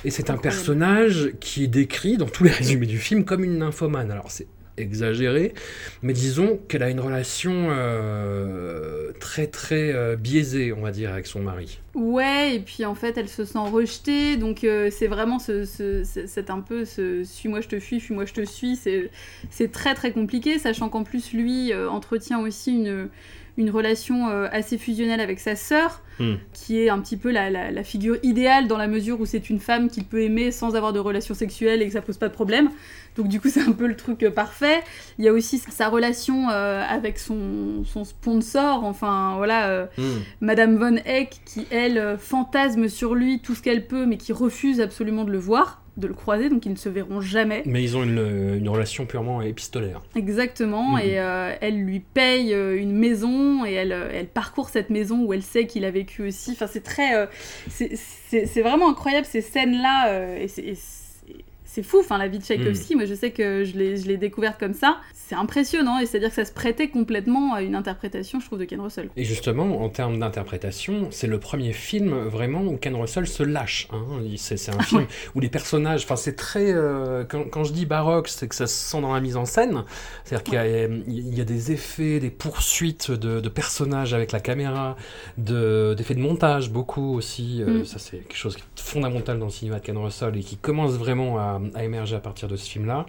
Et c'est un personnage qui est décrit dans tous les résumés du film comme une nymphomane. Alors c'est exagéré, mais disons qu'elle a une relation euh, très très euh, biaisée, on va dire, avec son mari. Ouais, et puis en fait, elle se sent rejetée, donc euh, c'est vraiment ce, ce- ce- c'est un peu ce suis-moi je te fuis, fuis-moi je te suis, c'est très très compliqué, sachant qu'en plus lui entretient aussi une, une relation euh, assez fusionnelle avec sa sœur, Hmm. qui est un petit peu la, la- la figure idéale dans la mesure où c'est une femme qu'il peut aimer sans avoir de relation sexuelle et que ça pose pas de problème. Donc du coup [laughs] c'est un peu le truc euh, parfait. Il y a aussi sa relation euh, avec son, son sponsor, enfin voilà. euh, Madame Von Eck qui, elle, fantasme sur lui tout ce qu'elle peut, mais qui refuse absolument de le voir, de le croiser, donc ils ne se verront jamais. Mais ils ont une, une relation purement épistolaire. Exactement, Mhm. et euh, elle lui paye euh, une maison, et elle, euh, elle parcourt cette maison où elle sait qu'il a vécu aussi. Enfin, c'est très... euh, c'est- vraiment incroyable, ces scènes-là, euh, et c'est- et c'est... Fou, enfin la vie de Tchaïkovski, moi je sais que je l'ai découverte comme ça. C'est impressionnant, et c'est-à-dire que ça se prêtait complètement à une interprétation, je trouve, de Ken Russell. Et justement, en termes d'interprétation, c'est le premier film vraiment où Ken Russell se lâche. hein. C'est un [laughs] film où les personnages, enfin c'est très, euh, quand, quand je dis baroque, c'est que ça se sent dans la mise en scène. C'est-à-dire qu'il y y, a des effets, des poursuites de, de personnages avec la caméra, de- d'effets de, montage beaucoup aussi. Euh, Mm. Ça c'est quelque chose qui est fondamental dans le cinéma de Ken Russell et qui commence vraiment à, a, a émergé à partir de ce film-là.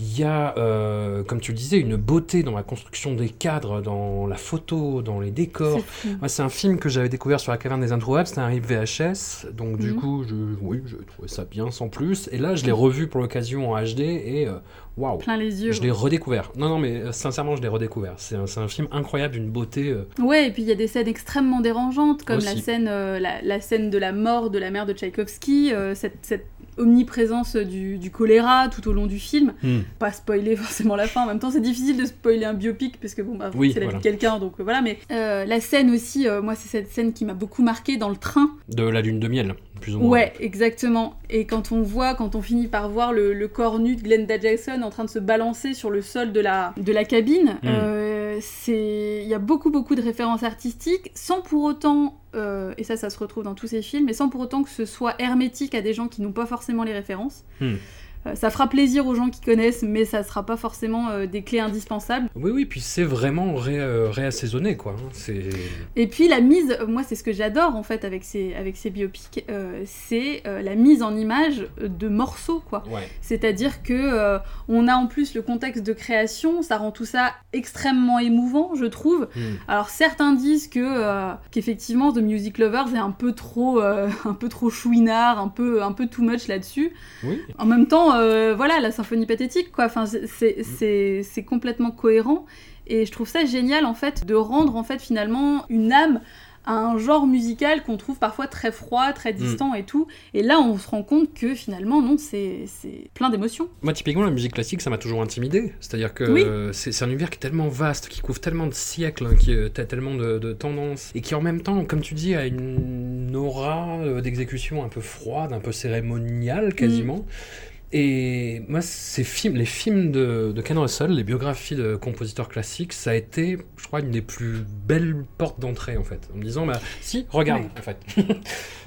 Il y a, euh, comme tu le disais, une beauté dans la construction des cadres, dans la photo, dans les décors. C'est fou. Moi, c'est un film que j'avais découvert sur la caverne des introuvables, c'était un RIP VHS, donc du Mhm. coup, je, oui, je trouvais ça bien sans plus. Et là, je l'ai revu pour l'occasion en HD et euh, waouh, Plein les yeux. je l'ai redécouvert. Non, non, mais euh, sincèrement, je l'ai redécouvert. C'est un, film incroyable, d'une beauté. euh, Ouais, et puis il y a des scènes extrêmement dérangeantes, comme la scène, euh, la, la scène de la mort de la mère de Tchaïkovski, cette, cette omniprésence du, du choléra tout au long du film. Hmm. Pas spoiler [laughs] forcément la fin, en même temps c'est difficile de spoiler un biopic parce que bon, bah, Oui, c'est la vie de quelqu'un, donc euh, voilà. Mais euh, la scène aussi, euh, moi c'est cette scène qui m'a beaucoup marqué dans le train. de la lune de miel, plus ou moins. Ouais, exactement. Et quand on voit, quand on finit par voir le, le corps nu de Glenda Jackson en train de se balancer sur le sol de la, de la cabine, Mm. euh, c'est, il y a beaucoup beaucoup de références artistiques, sans pour autant, euh, et ça, ça se retrouve dans tous ces films, mais sans pour autant que ce soit hermétique à des gens qui n'ont pas forcément les références. Mm. Euh, ça fera plaisir aux gens qui connaissent, mais ça sera pas forcément euh, des clés indispensables. Oui, oui, puis c'est vraiment ré, euh, réassaisonné, quoi. hein. C'est. Et puis la mise, moi c'est ce que j'adore en fait avec ces, avec ces biopics, euh, c'est euh, la mise en image de morceaux quoi. Ouais. C'est-à-dire que euh, on a en plus le contexte de création, ça rend tout ça extrêmement émouvant, je trouve. Hmm. Alors certains disent que qu'effectivement The Music Lovers est un peu trop [laughs] un peu trop chouinard, un peu un peu too much là-dessus. Oui. En même temps, euh, voilà, la symphonie pathétique quoi. Enfin, c'est- c'est complètement cohérent et je trouve ça génial en fait de rendre en fait finalement une âme à un genre musical qu'on trouve parfois très froid, très distant et tout. Et là, on se rend compte que finalement, non, c'est plein d'émotions. Moi, typiquement, la musique classique, ça m'a toujours intimidé. C'est-à-dire que Oui. euh, c'est un univers qui est tellement vaste, qui couvre tellement de siècles, hein, qui a tellement de, de tendances, et qui en même temps, comme tu dis, a une aura euh, d'exécution un peu froide, un peu cérémoniale quasiment. Et moi, ces films, les films de, de Ken Russell, les biographies de compositeurs classiques, ça a été, je crois, une des plus belles portes d'entrée, en fait. En me disant, bah, si, regarde, Oui. en fait. [laughs]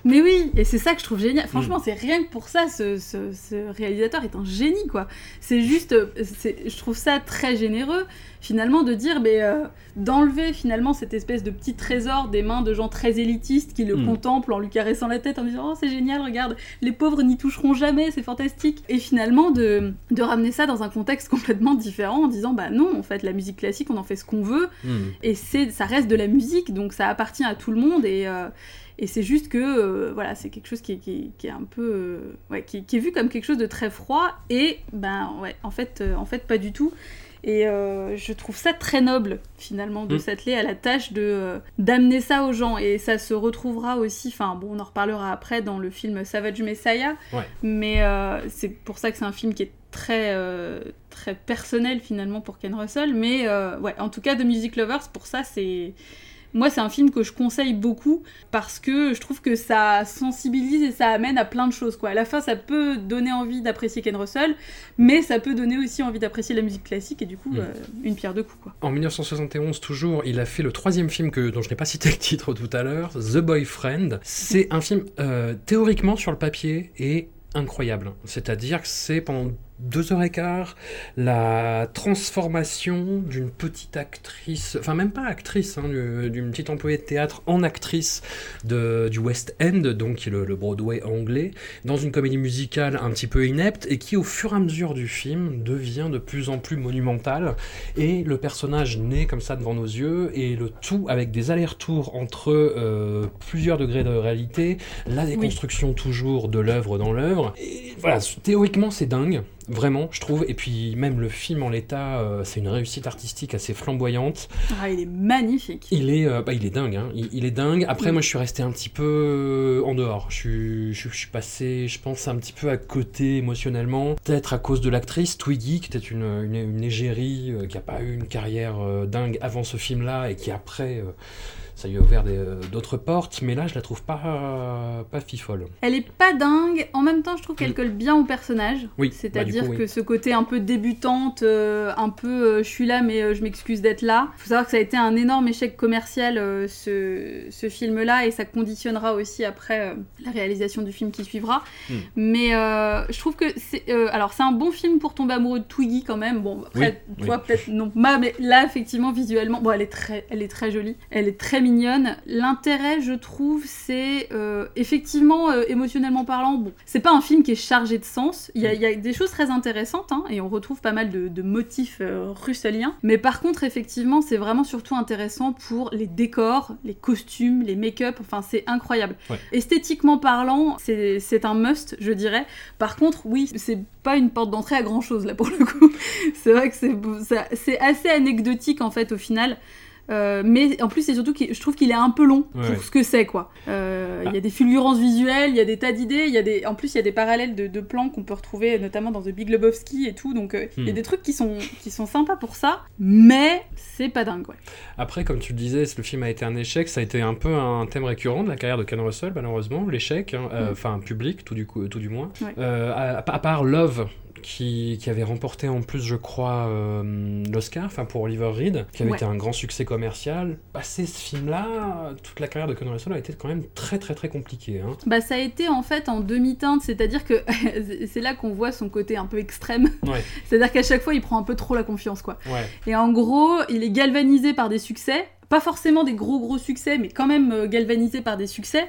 Mais oui, et c'est ça que je trouve génial. Franchement, c'est rien que pour ça, ce, ce- ce réalisateur est un génie, quoi. C'est juste, euh, je trouve ça très généreux, finalement, de dire, mais euh, d'enlever finalement cette espèce de petit trésor des mains de gens très élitistes qui le Mm. contemplent en lui caressant la tête en disant, oh c'est génial, regarde, les pauvres n'y toucheront jamais, c'est fantastique. Et finalement, de, de ramener ça dans un contexte [laughs] complètement différent en disant, bah non, en fait, la musique classique, on en fait ce qu'on veut, Hmm. et c'est ça reste de la musique donc ça appartient à tout le monde et euh, et c'est juste que euh, voilà c'est quelque chose qui est, qui est- qui est un peu euh, ouais qui, qui est vu comme quelque chose de très froid et ben ouais en fait en fait pas du tout et euh, je trouve ça très noble finalement de Mm. s'atteler à la tâche de euh, d'amener ça aux gens et ça se retrouvera aussi enfin bon on en reparlera après dans le film Savage Messiah Ouais. mais euh, c'est pour ça que c'est un film qui est très très personnel finalement pour Ken Russell mais ouais en tout cas The Music Lovers pour ça c'est moi c'est un film que je conseille beaucoup parce que je trouve que ça sensibilise et ça amène à plein de choses quoi à la fin ça peut donner envie d'apprécier Ken Russell mais ça peut donner aussi envie d'apprécier la musique classique et du coup Mm. euh, une pierre deux coups quoi En 1971, toujours, il a fait le troisième film que, dont je n'ai pas cité le titre tout à l'heure, The Boyfriend. C'est un film euh, théoriquement sur le papier et incroyable. C'est-à-dire que c'est pendant deux heures et quart la transformation d'une petite actrice, enfin même pas actrice, hein, du- d'une petite employée de théâtre en actrice de, du West End, donc le Broadway anglais, dans une comédie musicale un petit peu inepte et qui au fur et à mesure du film devient de plus en plus monumentale. Et le personnage naît comme ça devant nos yeux et le tout avec des allers-retours entre euh, plusieurs degrés de réalité, la déconstruction toujours de l'œuvre dans l'œuvre. Et voilà, théoriquement c'est dingue, vraiment je trouve, et puis même le film en l'état, euh, c'est une réussite artistique assez flamboyante. ah il est magnifique Il est, euh, bah, il est dingue, hein. il, il est dingue. Après, moi, je suis resté un petit peu euh, en dehors. Je suis, je, je suis passé, je pense, un petit peu à côté émotionnellement. Peut-être à cause de l'actrice Twiggy, qui était une, une, une égérie euh, qui a pas eu une carrière dingue avant ce film-là et qui après, ça lui a ouvert euh, d'autres portes. Mais là, je la trouve pas, pas fifole. elle est pas dingue en même temps je trouve qu'elle Mm. colle bien au personnage Oui, c'est-à-dire C'est-à-dire oui. que ce côté un peu débutante, euh, un peu euh, je suis là mais euh, je m'excuse d'être là. Faut savoir que ça a été un énorme échec commercial euh, ce, ce film-là et ça conditionnera aussi après euh, la réalisation du film qui suivra. Hmm. Mais euh, je trouve que c'est euh, alors c'est un bon film pour tomber amoureux de Twiggy quand même. Bon après Oui, toi peut-être non pas mais là effectivement visuellement bon elle est très elle est très jolie, elle est très mignonne. L'intérêt je trouve c'est euh, effectivement euh, émotionnellement parlant bon c'est pas un film qui est chargé de sens. Il y a, il y a des choses très intéressantes hein, et on retrouve pas mal de, de motifs euh, russeliens. Mais par contre effectivement c'est vraiment surtout intéressant pour les décors, les costumes, les make-up. Enfin c'est incroyable. Ouais. Esthétiquement parlant c'est un must je dirais. Par contre oui c'est pas une porte d'entrée à grand chose là pour le coup. [laughs] c'est vrai que c'est assez anecdotique en fait au final. Euh, mais en plus, c'est surtout que je trouve qu'il est un peu long Ouais. pour ce que c'est, quoi. Euh, Il Ah. y a des fulgurances visuelles, il y a des tas d'idées, il y a des... en plus, il y a des parallèles de, de plans qu'on peut retrouver notamment dans The Big Lebowski et tout, donc euh, il y a Hmm. des trucs qui sont, qui sont sympas pour ça, mais c'est pas dingue, ouais. Après, comme tu le disais, le film a été un échec. Ça a été un peu un thème récurrent de la carrière de Ken Russell, malheureusement, l'échec, hein, euh, Mm. enfin public, tout du, coup, tout du moins. À part Love. Qui, qui avait remporté en plus, je crois, euh, l'Oscar, enfin pour Oliver Reed, qui avait Ouais. été un grand succès commercial. Passer ce film-là, toute la carrière de Ken Russell a été quand même très très très compliquée. Hein. Bah, ça a été en fait en demi-teinte, c'est-à-dire que [laughs] c'est là qu'on voit son côté un peu extrême. Ouais. [laughs] C'est-à-dire qu'à chaque fois, il prend un peu trop la confiance, quoi. Ouais. Et en gros, il est galvanisé par des succès. Pas forcément des gros gros succès, mais quand même euh, galvanisé par des succès.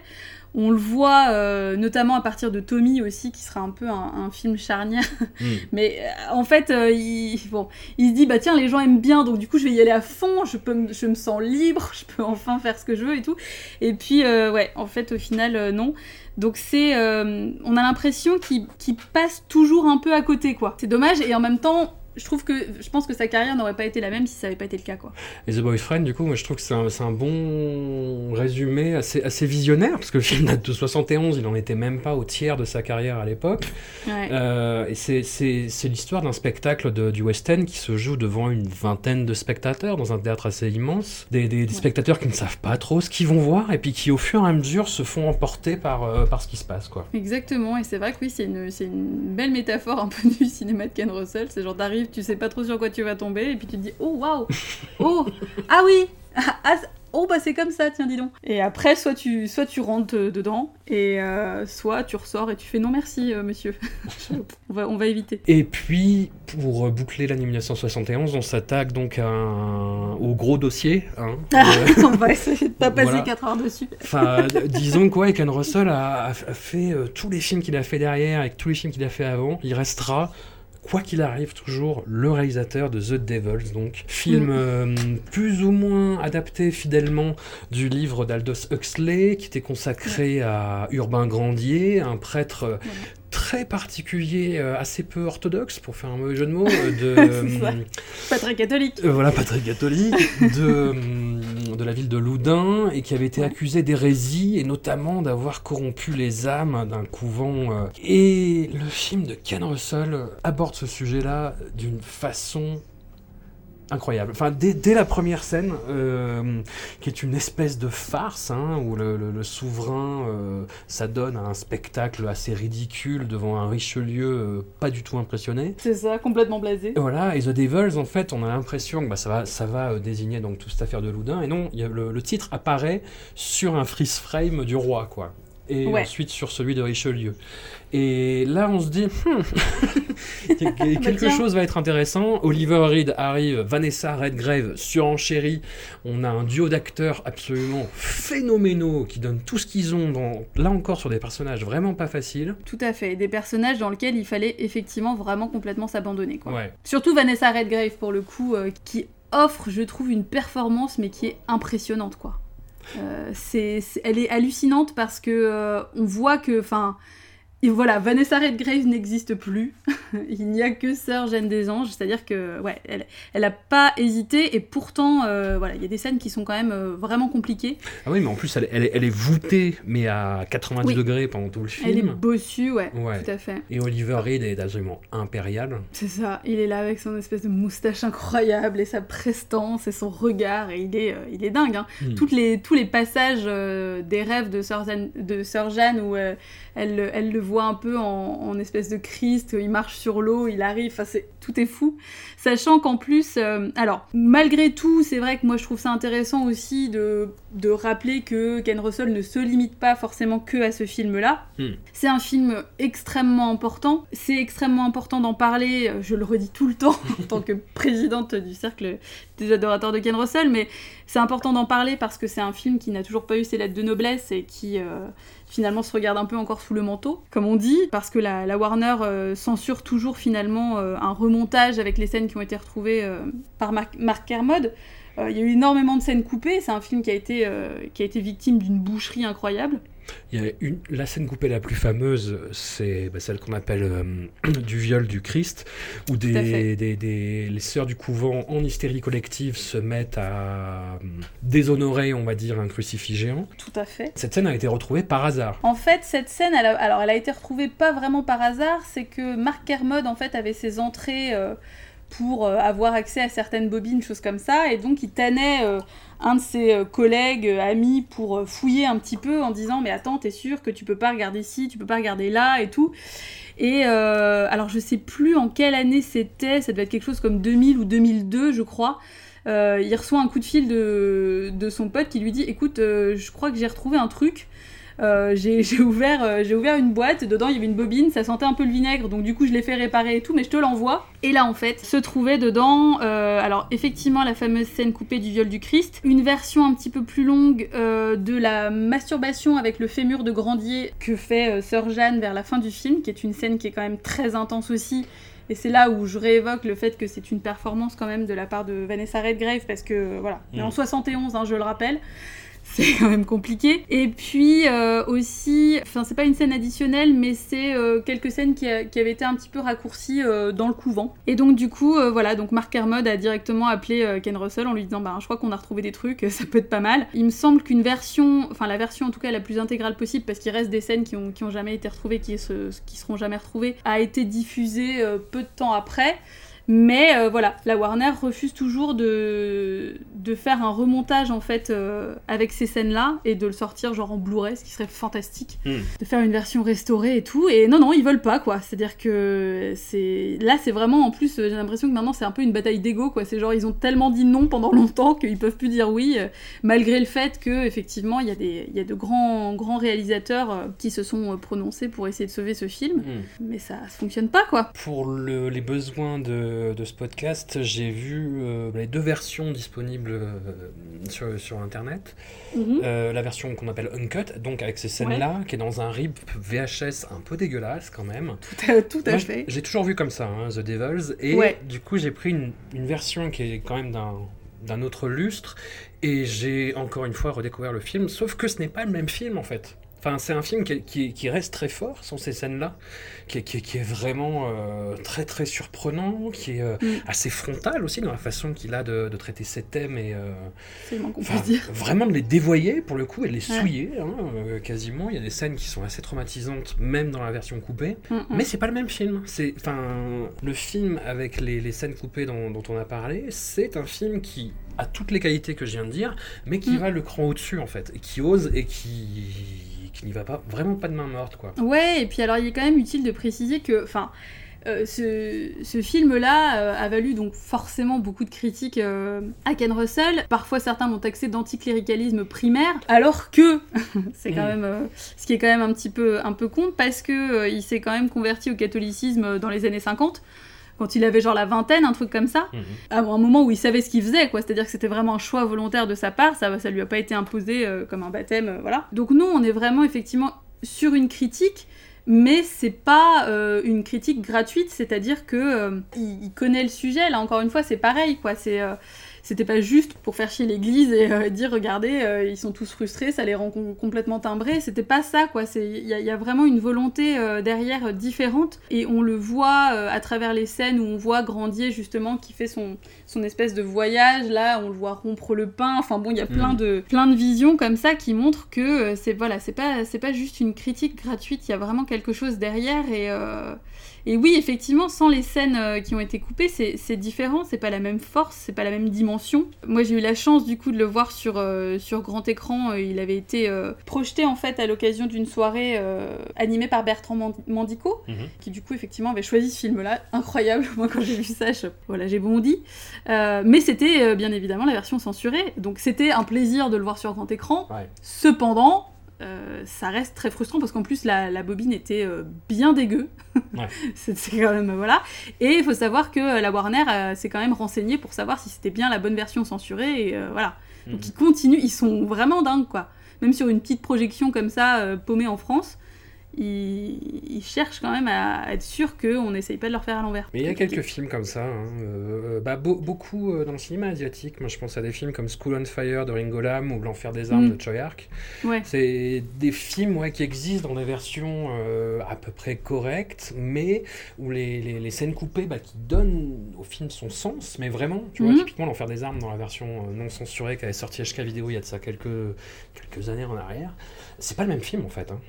On le voit euh, notamment à partir de Tommy aussi, qui sera un peu un, un film charnière. Mm. [laughs] Mais euh, en fait, euh, il, bon, il se dit bah tiens, les gens aiment bien, donc du coup je vais y aller à fond. Je peux, me- je me sens libre, [laughs] je peux enfin faire ce que je veux et tout. Et puis ouais, en fait au final non. Donc c'est, on a l'impression qu'il qu'il passe toujours un peu à côté quoi. C'est dommage et en même temps. Je trouve que je pense que sa carrière n'aurait pas été la même si ça n'avait pas été le cas quoi. Et The Boyfriend, du coup, moi je trouve que c'est un, un bon résumé assez, assez visionnaire, parce que le film date de 71, il en était même pas au tiers de sa carrière à l'époque. Ouais. Euh, et c'est- l'histoire d'un spectacle de- du West End qui se joue devant une vingtaine de spectateurs dans un théâtre assez immense. Des, des- des Ouais. spectateurs qui ne savent pas trop ce qu'ils vont voir et puis qui, au fur et à mesure, se font emporter par, euh, par ce qui se passe. quoi. Exactement, et c'est vrai que oui, c'est une, une belle métaphore un peu du cinéma de Ken Russell. C'est genre tu sais pas trop sur quoi tu vas tomber, et puis tu te dis oh waouh, oh ah oui, ah, ah, oh bah c'est comme ça, tiens dis donc. Et après, soit tu, soit tu rentres euh, dedans, et euh, soit tu ressors et tu fais non merci euh, monsieur, [laughs] on, va, on va éviter. Et puis, pour boucler l'année 1971, on s'attaque donc à un- au gros dossier. hein. [laughs] Euh, on va essayer de pas passer Voilà. 4 heures dessus. Enfin, disons que ouais, Ken Russell a, a- fait tous les films qu'il a fait derrière, avec tous les films qu'il a fait avant. Il restera, quoi qu'il arrive, toujours le réalisateur de The Devils, donc film Mm. euh, plus ou moins adapté fidèlement du livre d'Aldous Huxley, qui était consacré à Urbain Grandier, un prêtre euh, très particulier, euh, assez peu orthodoxe, pour faire un mauvais jeu de mots, euh, de... [laughs] Ça. Pas très catholique. Euh, voilà, pas très catholique, de, de la ville de Loudun, et qui avait été accusé d'hérésie, et notamment d'avoir corrompu les âmes d'un couvent. euh. Et le film de Ken Russell aborde ce sujet-là d'une façon incroyable. Enfin, dès, dès la première scène, euh, qui est une espèce de farce, hein, où le, le- le souverain euh, s'adonne à un spectacle assez ridicule devant un Richelieu euh, pas du tout impressionné. C'est ça, complètement blasé. Et Voilà, et The Devils, en fait, on a l'impression que bah, ça va, ça va euh, désigner donc toute cette affaire de Loudun, et non, il y a le, le titre apparaît sur un freeze frame du roi, quoi. Et Ouais. ensuite sur celui de Richelieu. Et là, on se dit, hmm, [laughs] quelque Bah, tiens. chose va être intéressant. Oliver Reed arrive, Vanessa Redgrave surenchérie. On a un duo d'acteurs absolument phénoménaux qui donnent tout ce qu'ils ont, dans, là encore, sur des personnages vraiment pas faciles. Tout à fait, des personnages dans lesquels il fallait effectivement vraiment complètement s'abandonner. Ouais. Surtout Vanessa Redgrave pour le coup, euh, qui offre, je trouve, une performance mais qui est impressionnante quoi. Euh, c'est, elle est hallucinante parce que euh, on voit que, enfin, et voilà, Vanessa Redgrave n'existe plus. [laughs] Il n'y a que Sœur Jeanne des Anges, c'est-à-dire que, ouais, elle, elle a pas hésité et pourtant, euh, voilà, il y a des scènes qui sont quand même euh, vraiment compliquées. Ah oui, mais en plus, elle, elle est- elle est voûtée, mais à 90 Oui. degrés pendant tout le film. Elle est bossue, ouais, Ouais. tout à fait. Et Oliver Reed est absolument impérial. C'est ça, il est là avec son espèce de moustache incroyable et sa prestance et son regard et il est, euh, il est dingue. Hein. Hmm. Toutes les, tous les passages des rêves de Sœur Jeanne, de Sœur Jeanne où elle, le- elle le voit un peu en, en espèce de Christ, il marche sur l'eau, il arrive, enfin c'est tout est fou. Sachant qu'en plus, euh, alors malgré tout, c'est vrai que moi je trouve ça intéressant aussi de, de rappeler que Ken Russell ne se limite pas forcément que à ce film-là. Hmm. C'est un film extrêmement important. C'est extrêmement important d'en parler, euh, je le redis tout le temps [laughs] en tant que présidente du cercle des adorateurs de Ken Russell, mais c'est important d'en parler parce que c'est un film qui n'a toujours pas eu ses lettres de noblesse et qui euh, finalement se regarde un peu encore sous le manteau, comme on dit, parce que la, Warner euh, censure toujours finalement euh, un remontage avec les scènes qui ont été retrouvées euh, par Mark, Mark Kermode. Il y a eu énormément de scènes coupées, c'est un film qui a été, qui a été victime d'une boucherie incroyable. Il y a une, la scène coupée la plus fameuse, c'est bah, celle qu'on appelle euh, [clears throat] du viol du Christ, où des, des- des- les sœurs du couvent en hystérie collective se mettent à euh, déshonorer, on va dire, un crucifix géant. Tout à fait. Cette scène a été retrouvée par hasard. En fait, cette scène, elle a, alors elle a été retrouvée pas vraiment par hasard, c'est que Mark Kermode en fait avait ses entrées euh, pour euh, avoir accès à certaines bobines, choses comme ça, et donc il tannait euh, un de ses euh, collègues, amis, pour fouiller un petit peu en disant mais attends, t'es sûr que tu peux pas regarder ici, tu peux pas regarder là et tout. Et alors je sais plus en quelle année c'était, ça devait être quelque chose comme 2000 ou 2002 je crois. Il reçoit un coup de fil de, de son pote qui lui dit écoute je crois que j'ai retrouvé un truc j'ai j'ai ouvert, euh, j'ai ouvert une boîte, dedans il y avait une bobine, ça sentait un peu le vinaigre, donc du coup je l'ai fait réparer et tout, mais je te l'envoie. Et là en fait, se trouvait dedans, euh, alors effectivement la fameuse scène coupée du viol du Christ, une version un petit peu plus longue euh, de la masturbation avec le fémur de Grandier que fait euh, Sœur Jeanne vers la fin du film, qui est une scène qui est quand même très intense aussi. Et c'est là où je réévoque le fait que c'est une performance quand même de la part de Vanessa Redgrave, parce que voilà, est en 71, hein, je le rappelle c'est quand même compliqué. Et puis euh, aussi, enfin c'est pas une scène additionnelle, mais c'est euh, quelques scènes qui, a- qui avaient été un petit peu raccourcies euh, dans le couvent. Et donc du coup, euh, voilà, donc Mark Kermode a directement appelé euh, Ken Russell en lui disant, bah je crois qu'on a retrouvé des trucs, [laughs] ça peut être pas mal. Il me semble qu'une version, enfin la version en tout cas la plus intégrale possible, parce qu'il reste des scènes qui ont, jamais été retrouvées, qui, se, qui seront jamais retrouvées, a été diffusée euh, peu de temps après. Mais euh, voilà, la Warner refuse toujours de, de faire un remontage en fait euh, avec ces scènes-là et de le sortir genre en Blu-ray, ce qui serait fantastique. Hmm. De faire une version restaurée et tout. Et non, non, ils veulent pas quoi. C'est-à-dire que c'est là, c'est vraiment en plus, euh, j'ai l'impression que maintenant c'est un peu une bataille d'ego quoi. C'est genre ils ont tellement dit non pendant [laughs] longtemps qu'ils peuvent plus dire oui, euh, malgré le fait que effectivement il y a des, il y a de grands, grands réalisateurs qui se sont prononcés pour essayer de sauver ce film. Hmm. Mais ça fonctionne pas quoi. Pour le- les besoins de, de ce podcast, j'ai vu euh, les deux versions disponibles euh, sur, sur Internet. Mhm. Euh, la version qu'on appelle Uncut, donc avec ces scènes-là, qui est dans un rip VHS un peu dégueulasse quand même. Tout à, tout à Moi, fait. j'ai toujours vu comme ça, hein, The Devils, et Ouais. du coup j'ai pris une, une version qui est quand même d'un d'un autre lustre, et j'ai encore une fois redécouvert le film, sauf que ce n'est pas le même film en fait. Enfin, c'est un film qui, qui- qui reste très fort sur ces scènes-là, qui, est- qui vraiment euh, très très surprenant, qui est euh, Mm. assez frontal aussi dans la façon qu'il a de, de traiter ses thèmes et euh, Enfin, dire. vraiment de les dévoyer pour le coup et de les Ouais. souiller hein, quasiment. Il y a des scènes qui sont assez traumatisantes, même dans la version coupée. Mm, mm. Mais c'est pas le même film. C'est, enfin, le film avec les, les scènes coupées dont, dont on a parlé, c'est un film qui a toutes les qualités que je viens de dire, mais qui Mm. va le cran au-dessus en fait, et qui ose et qui, qui n'y va pas vraiment pas de main morte quoi. Ouais, et puis alors il est quand même utile de préciser que, enfin, euh, ce, ce film-là euh, a valu donc forcément beaucoup de critiques euh, à Ken Russell. Parfois certains l'ont taxé d'anticléricalisme primaire, alors que [laughs] c'est quand Mhm. même ce qui est quand même un petit peu un peu con parce que il s'est quand même converti au catholicisme dans les années 50 quand il avait genre la vingtaine, un truc comme ça, Mhm. à un moment où il savait ce qu'il faisait, quoi. C'est-à-dire que c'était vraiment un choix volontaire de sa part, ça, ça lui a pas été imposé euh, comme un baptême, euh, voilà. Donc nous, on est vraiment effectivement sur une critique, mais c'est pas euh, une critique gratuite, c'est-à-dire que euh, il, il connaît le sujet. Là encore une fois, c'est pareil, quoi. C'est euh, c'était pas juste pour faire chier l'église et euh, dire regardez euh, ils sont tous frustrés ça les rend com- complètement timbrés. C'était pas ça quoi. C'est il y, a- il y a vraiment une volonté euh, derrière différente. Et on le voit à travers les scènes où on voit Grandier justement qui fait son son espèce de voyage. Là on le voit rompre le pain. Enfin bon il y a plein Mhm. de plein de visions comme ça qui montrent que c'est voilà c'est pas c'est pas juste une critique gratuite. Il y a vraiment quelque chose derrière et et oui, effectivement, sans les scènes euh, qui ont été coupées, c'est différent, c'est pas la même force, c'est pas la même dimension. Moi, j'ai eu la chance du coup de le voir sur, euh, sur grand écran. Euh, il avait été euh, projeté en fait à l'occasion d'une soirée euh, animée par Bertrand Mand- Mandico, Mhm. qui du coup effectivement avait choisi ce film-là. Incroyable. [laughs] Moi, quand j'ai vu ça, je- voilà, j'ai bondi. Mais c'était bien évidemment la version censurée, donc c'était un plaisir de le voir sur grand écran. Ouais. Cependant, euh, ça reste très frustrant parce qu'en plus la, la bobine était euh, bien dégueu. Ouais. [laughs] c'est quand même voilà. Et il faut savoir que euh, la Warner euh, s'est quand même renseignée pour savoir si c'était bien la bonne version censurée. Et voilà. Donc Mhm. ils continuent, ils sont vraiment dingues quoi. Même sur une petite projection comme ça, paumée en France, ils, ils cherchent quand même à être sûrs qu'on n'essaye pas de leur faire à l'envers. Mais il y a quelques films comme ça, hein, euh, bah, beau- beaucoup euh, dans le cinéma asiatique. Moi, je pense à des films comme School on Fire de Ringo Lam ou L'Enfer des armes Mm. de Choi Ark. Ouais. C'est des films ouais, qui existent dans des versions euh, à peu près correctes, mais où les, les- les scènes coupées bah, qui donnent au film son sens, mais vraiment, tu vois, Mhm. typiquement L'Enfer des armes dans la version non censurée qui avait sorti HK vidéo il y a de ça quelques, quelques années en arrière. C'est pas le même film en fait. hein.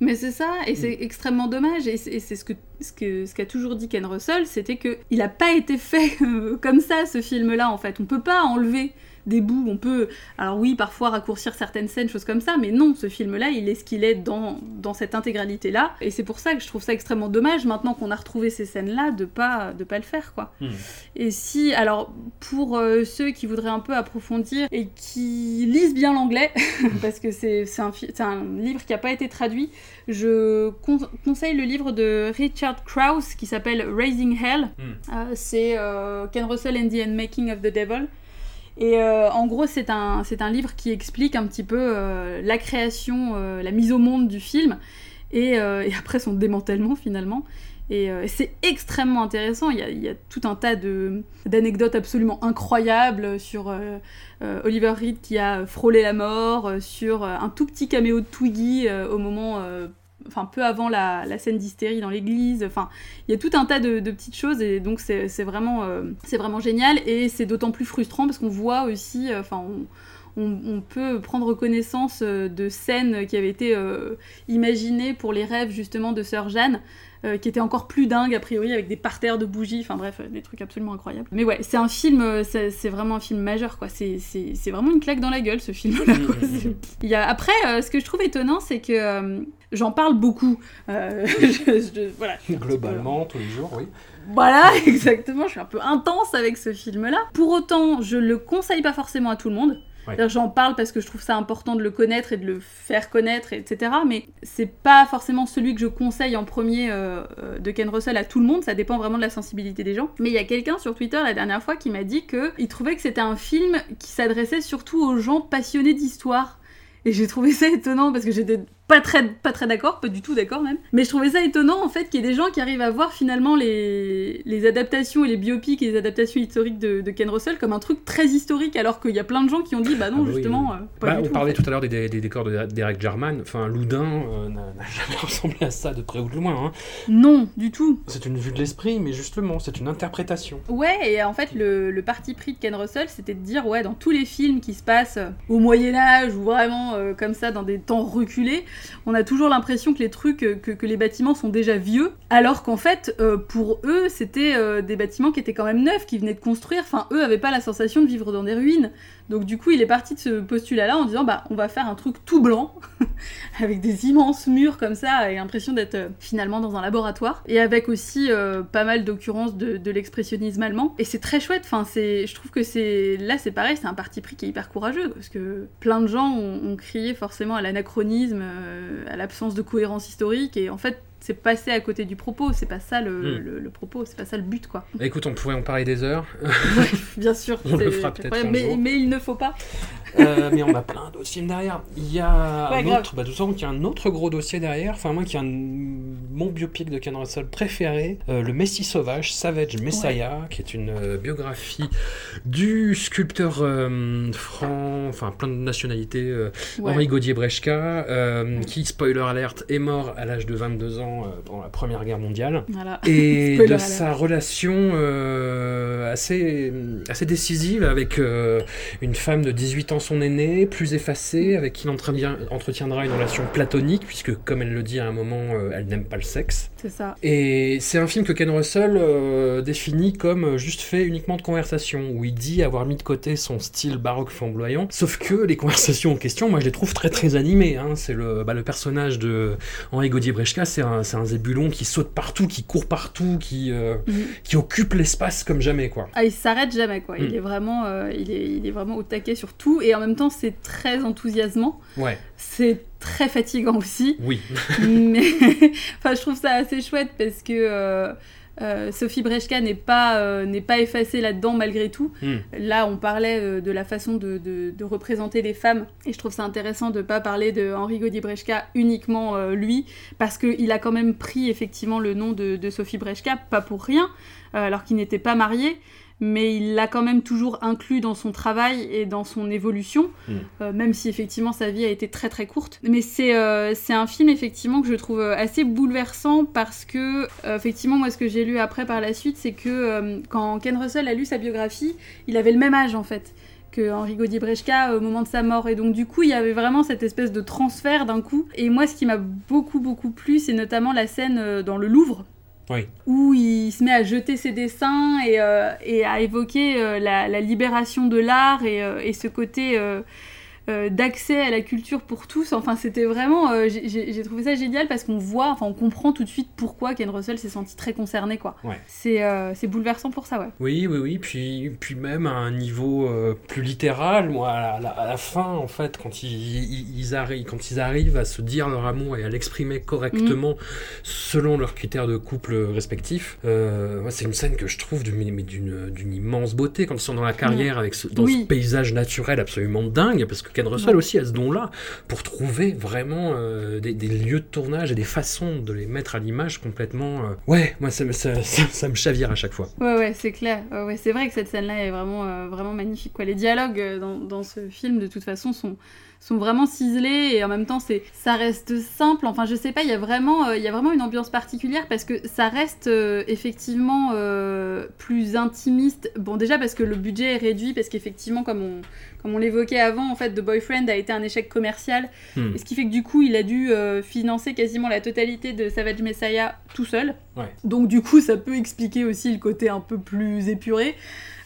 Mais c'est ça, et c'est Mm. extrêmement dommage. Et c'est c'est ce que ce que ce qu'a toujours dit Ken Russell, c'était que il a pas été fait [laughs] comme ça ce film-là en fait. On peut pas enlever des bouts, on peut, alors oui, parfois raccourcir certaines scènes, choses comme ça, mais non, ce film-là, il est ce qu'il est dans, dans cette intégralité-là, et c'est pour ça que je trouve ça extrêmement dommage, maintenant qu'on a retrouvé ces scènes-là, de pas, de pas le faire, quoi. Hmm. Et si, alors, pour euh, ceux qui voudraient un peu approfondir et qui lisent bien l'anglais, [laughs] parce que c'est un, un livre qui n'a pas été traduit, je con- conseille le livre de Richard Krauss qui s'appelle Raising Hell. Hmm. Euh, c'est euh, Ken Russell and the Unmaking of the Devil. Et euh, en gros, c'est un, c'est un livre qui explique un petit peu euh, la création, euh, la mise au monde du film, et, et après son démantèlement finalement. Et c'est extrêmement intéressant. Il y, a, il y a tout un tas de- d'anecdotes absolument incroyables sur Oliver Reed qui a frôlé la mort, sur un tout petit caméo de Twiggy au moment, enfin peu avant la, scène d'hystérie dans l'église. Enfin, il y a tout un tas de, petites choses et donc c'est vraiment, euh, vraiment génial et c'est d'autant plus frustrant parce qu'on voit aussi, euh, enfin. on, peut prendre connaissance euh, de scènes qui avaient été imaginées pour les rêves justement de Sœur Jeanne, qui étaient encore plus dingues a priori avec des parterres de bougies, enfin bref, euh, des trucs absolument incroyables. Mais ouais, c'est un film, euh, c'est vraiment un film majeur quoi. C'est- vraiment une claque dans la gueule ce film-là. Il y a... Après, euh, ce que je trouve étonnant, c'est que euh, j'en parle beaucoup. Euh, [laughs] je- je- voilà, je suis un petit peu- Globalement, tous les jours, oui. voilà, [laughs] exactement. Je suis un peu intense avec ce film-là. Pour autant, je le conseille pas forcément à tout le monde. J'en parle parce que je trouve ça important de le connaître et de le faire connaître, etc. Mais c'est pas forcément celui que je conseille en premier euh, euh, de Ken Russell à tout le monde. Ça dépend vraiment de la sensibilité des gens. Mais il y a quelqu'un sur Twitter la dernière fois qui m'a dit que il trouvait que c'était un film qui s'adressait surtout aux gens passionnés d'histoire. Et j'ai trouvé ça étonnant parce que j'étais pas très, pas très d'accord, pas du tout d'accord même. Mais je trouvais ça étonnant en fait qu'il y ait des gens qui arrivent à voir finalement les, les adaptations et les biopics et les adaptations historiques de, de Ken Russell comme un truc très historique alors qu'il y a plein de gens qui ont dit bah non Ah bah oui, justement oui. euh, pas Bah, du on tout. parlait en fait. tout à l'heure des, des- des décors de d'Eric Jarman. Enfin, Loudun euh, n'a n'a [laughs] jamais ressemblé à ça de près ou de loin. hein. Non, du tout. C'est une vue de l'esprit, mais justement, c'est une interprétation. Ouais, et en fait, le, le parti pris de Ken Russell, c'était de dire, ouais, dans tous les films qui se passent au Moyen-Âge ou vraiment euh, comme ça, dans des temps reculés, on a toujours l'impression que les trucs, euh, que, les bâtiments sont déjà vieux, alors qu'en fait, euh, pour eux, c'était euh, des bâtiments qui étaient quand même neufs, qui venaient de construire. Enfin, eux avaient pas la sensation de vivre dans des ruines. Donc, du coup, il est parti de ce postulat-là en disant, bah, on va faire un truc tout blanc, [laughs] avec des immenses murs comme ça, et l'impression d'être euh, finalement dans un laboratoire. Et avec aussi euh, pas mal d'occurrences de, l'expressionnisme allemand. Et c'est très chouette, enfin, je trouve que c'est. Là, c'est pareil, c'est un parti pris qui est hyper courageux, parce que plein de gens ont, ont crié forcément à l'anachronisme, euh, à l'absence de cohérence historique, et en fait, c'est passé à côté du propos, c'est pas ça le, Hmm. le- le propos, c'est pas ça le but, quoi. Bah, écoute, on pourrait en parler des heures, [laughs] Bien sûr, On le fera peut-être mais, mais il ne faut pas. Euh, mais on a plein d'autres films derrière. Il y a Ouais, un autre, bah, qu'il y a un autre gros dossier derrière. Enfin, moi qui ai un, mon biopic de Ken Russell préféré, euh, Le Messie Sauvage, Savage Messiah, qui est une euh, biographie du sculpteur franc, enfin plein de nationalités. Henri Gaudier-Brechka, qui, spoiler alert, est mort à l'âge de 22 ans pendant, euh, pendant la Première Guerre mondiale. Voilà. Et [laughs] de sa relation euh, assez, assez décisive avec euh, une femme de 18 ans, son aînée, plus effacée, avec qui il entretiendra une relation platonique, puisque, comme elle le dit à un moment, elle n'aime pas le sexe. C'est ça. Et c'est un film que Ken Russell euh, définit comme juste fait uniquement de conversation, où il dit avoir mis de côté son style baroque flamboyant. Sauf que les conversations en question, moi je les trouve très très animées. hein. C'est le, bah, le personnage de Henri Gaudier-Brechka, c'est un, c'est un zébulon qui saute partout, qui court partout, qui, euh, Mhm. qui occupe l'espace comme jamais quoi. Ah, il s'arrête jamais, quoi. Il Mm. est vraiment, euh, il est, il est vraiment au taquet sur tout, et en même temps, c'est très enthousiasmant. Ouais, C'est très fatigant aussi, oui. [laughs] mais [laughs] enfin, je trouve ça assez chouette parce que euh, Sophie Brechka n'est pas, euh, n'est pas effacée là-dedans malgré tout. Hmm. Là, on parlait euh, de la façon de, de- de représenter les femmes, et je trouve ça intéressant de pas parler de Henri Gaudier-Brechka uniquement euh, lui, parce qu'il a quand même pris effectivement le nom de, de Sophie Brechka, pas pour rien, euh, alors qu'il n'était pas marié, mais il l'a quand même toujours inclus dans son travail et dans son évolution, Mm. euh, même si effectivement sa vie a été très très courte. Mais c'est euh, un film effectivement que je trouve euh, assez bouleversant parce que euh, effectivement moi ce que j'ai lu après par la suite c'est que quand Ken Russell a lu sa biographie, il avait le même âge en fait que Henri Gaudier-Brechka au moment de sa mort. Et donc du coup, il y avait vraiment cette espèce de transfert d'un coup. Et moi, ce qui m'a beaucoup, beaucoup plu, c'est notamment la scène dans le Louvre. Oui. Où il se met à jeter ses dessins et, euh, et à évoquer euh, la, libération de l'art et, euh, et ce côté euh, d'accès à la culture pour tous. Enfin, c'était vraiment. euh, j'ai- trouvé ça génial parce qu'on voit, enfin, on comprend tout de suite pourquoi Ken Russell s'est senti très concerné, quoi. Ouais. C'est euh, bouleversant pour ça, ouais. Oui, oui, oui. Puis, puis même à un niveau euh, plus littéral, moi, à la, à la fin, en fait, quand ils, ils, ils arrivent, quand ils arrivent à se dire leur amour et à l'exprimer correctement selon leurs critères de couple respectifs, euh, c'est une scène que je trouve d'une immense beauté quand ils sont dans la carrière avec ce, dans Oui. ce paysage naturel absolument dingue, parce que Ken Russell Ouais. aussi a ce don-là pour trouver vraiment euh, des, des lieux de tournage et des façons de les mettre à l'image complètement. euh, Ouais, moi, ça, me- ça, [laughs] ça, ça me chavire à chaque fois. Ouais, ouais, c'est clair. Ouais, ouais, c'est vrai que cette scène-là est vraiment, euh, vraiment magnifique. Quoi. Les dialogues dans, dans ce film, de toute façon, sont, sont vraiment ciselés et en même temps, c'est, ça reste simple. Enfin, je sais pas, il y, a vraiment, euh, il y a vraiment une ambiance particulière parce que ça reste euh, effectivement euh, plus intimiste. Bon, déjà parce que le budget est réduit, parce qu'effectivement, comme on, comme on l'évoquait avant, en fait, The Boyfriend a été un échec commercial. Hmm. Et ce qui fait que du coup, il a dû financer quasiment la totalité de Savage Messiah tout seul. Ouais. Donc du coup, ça peut expliquer aussi le côté un peu plus épuré.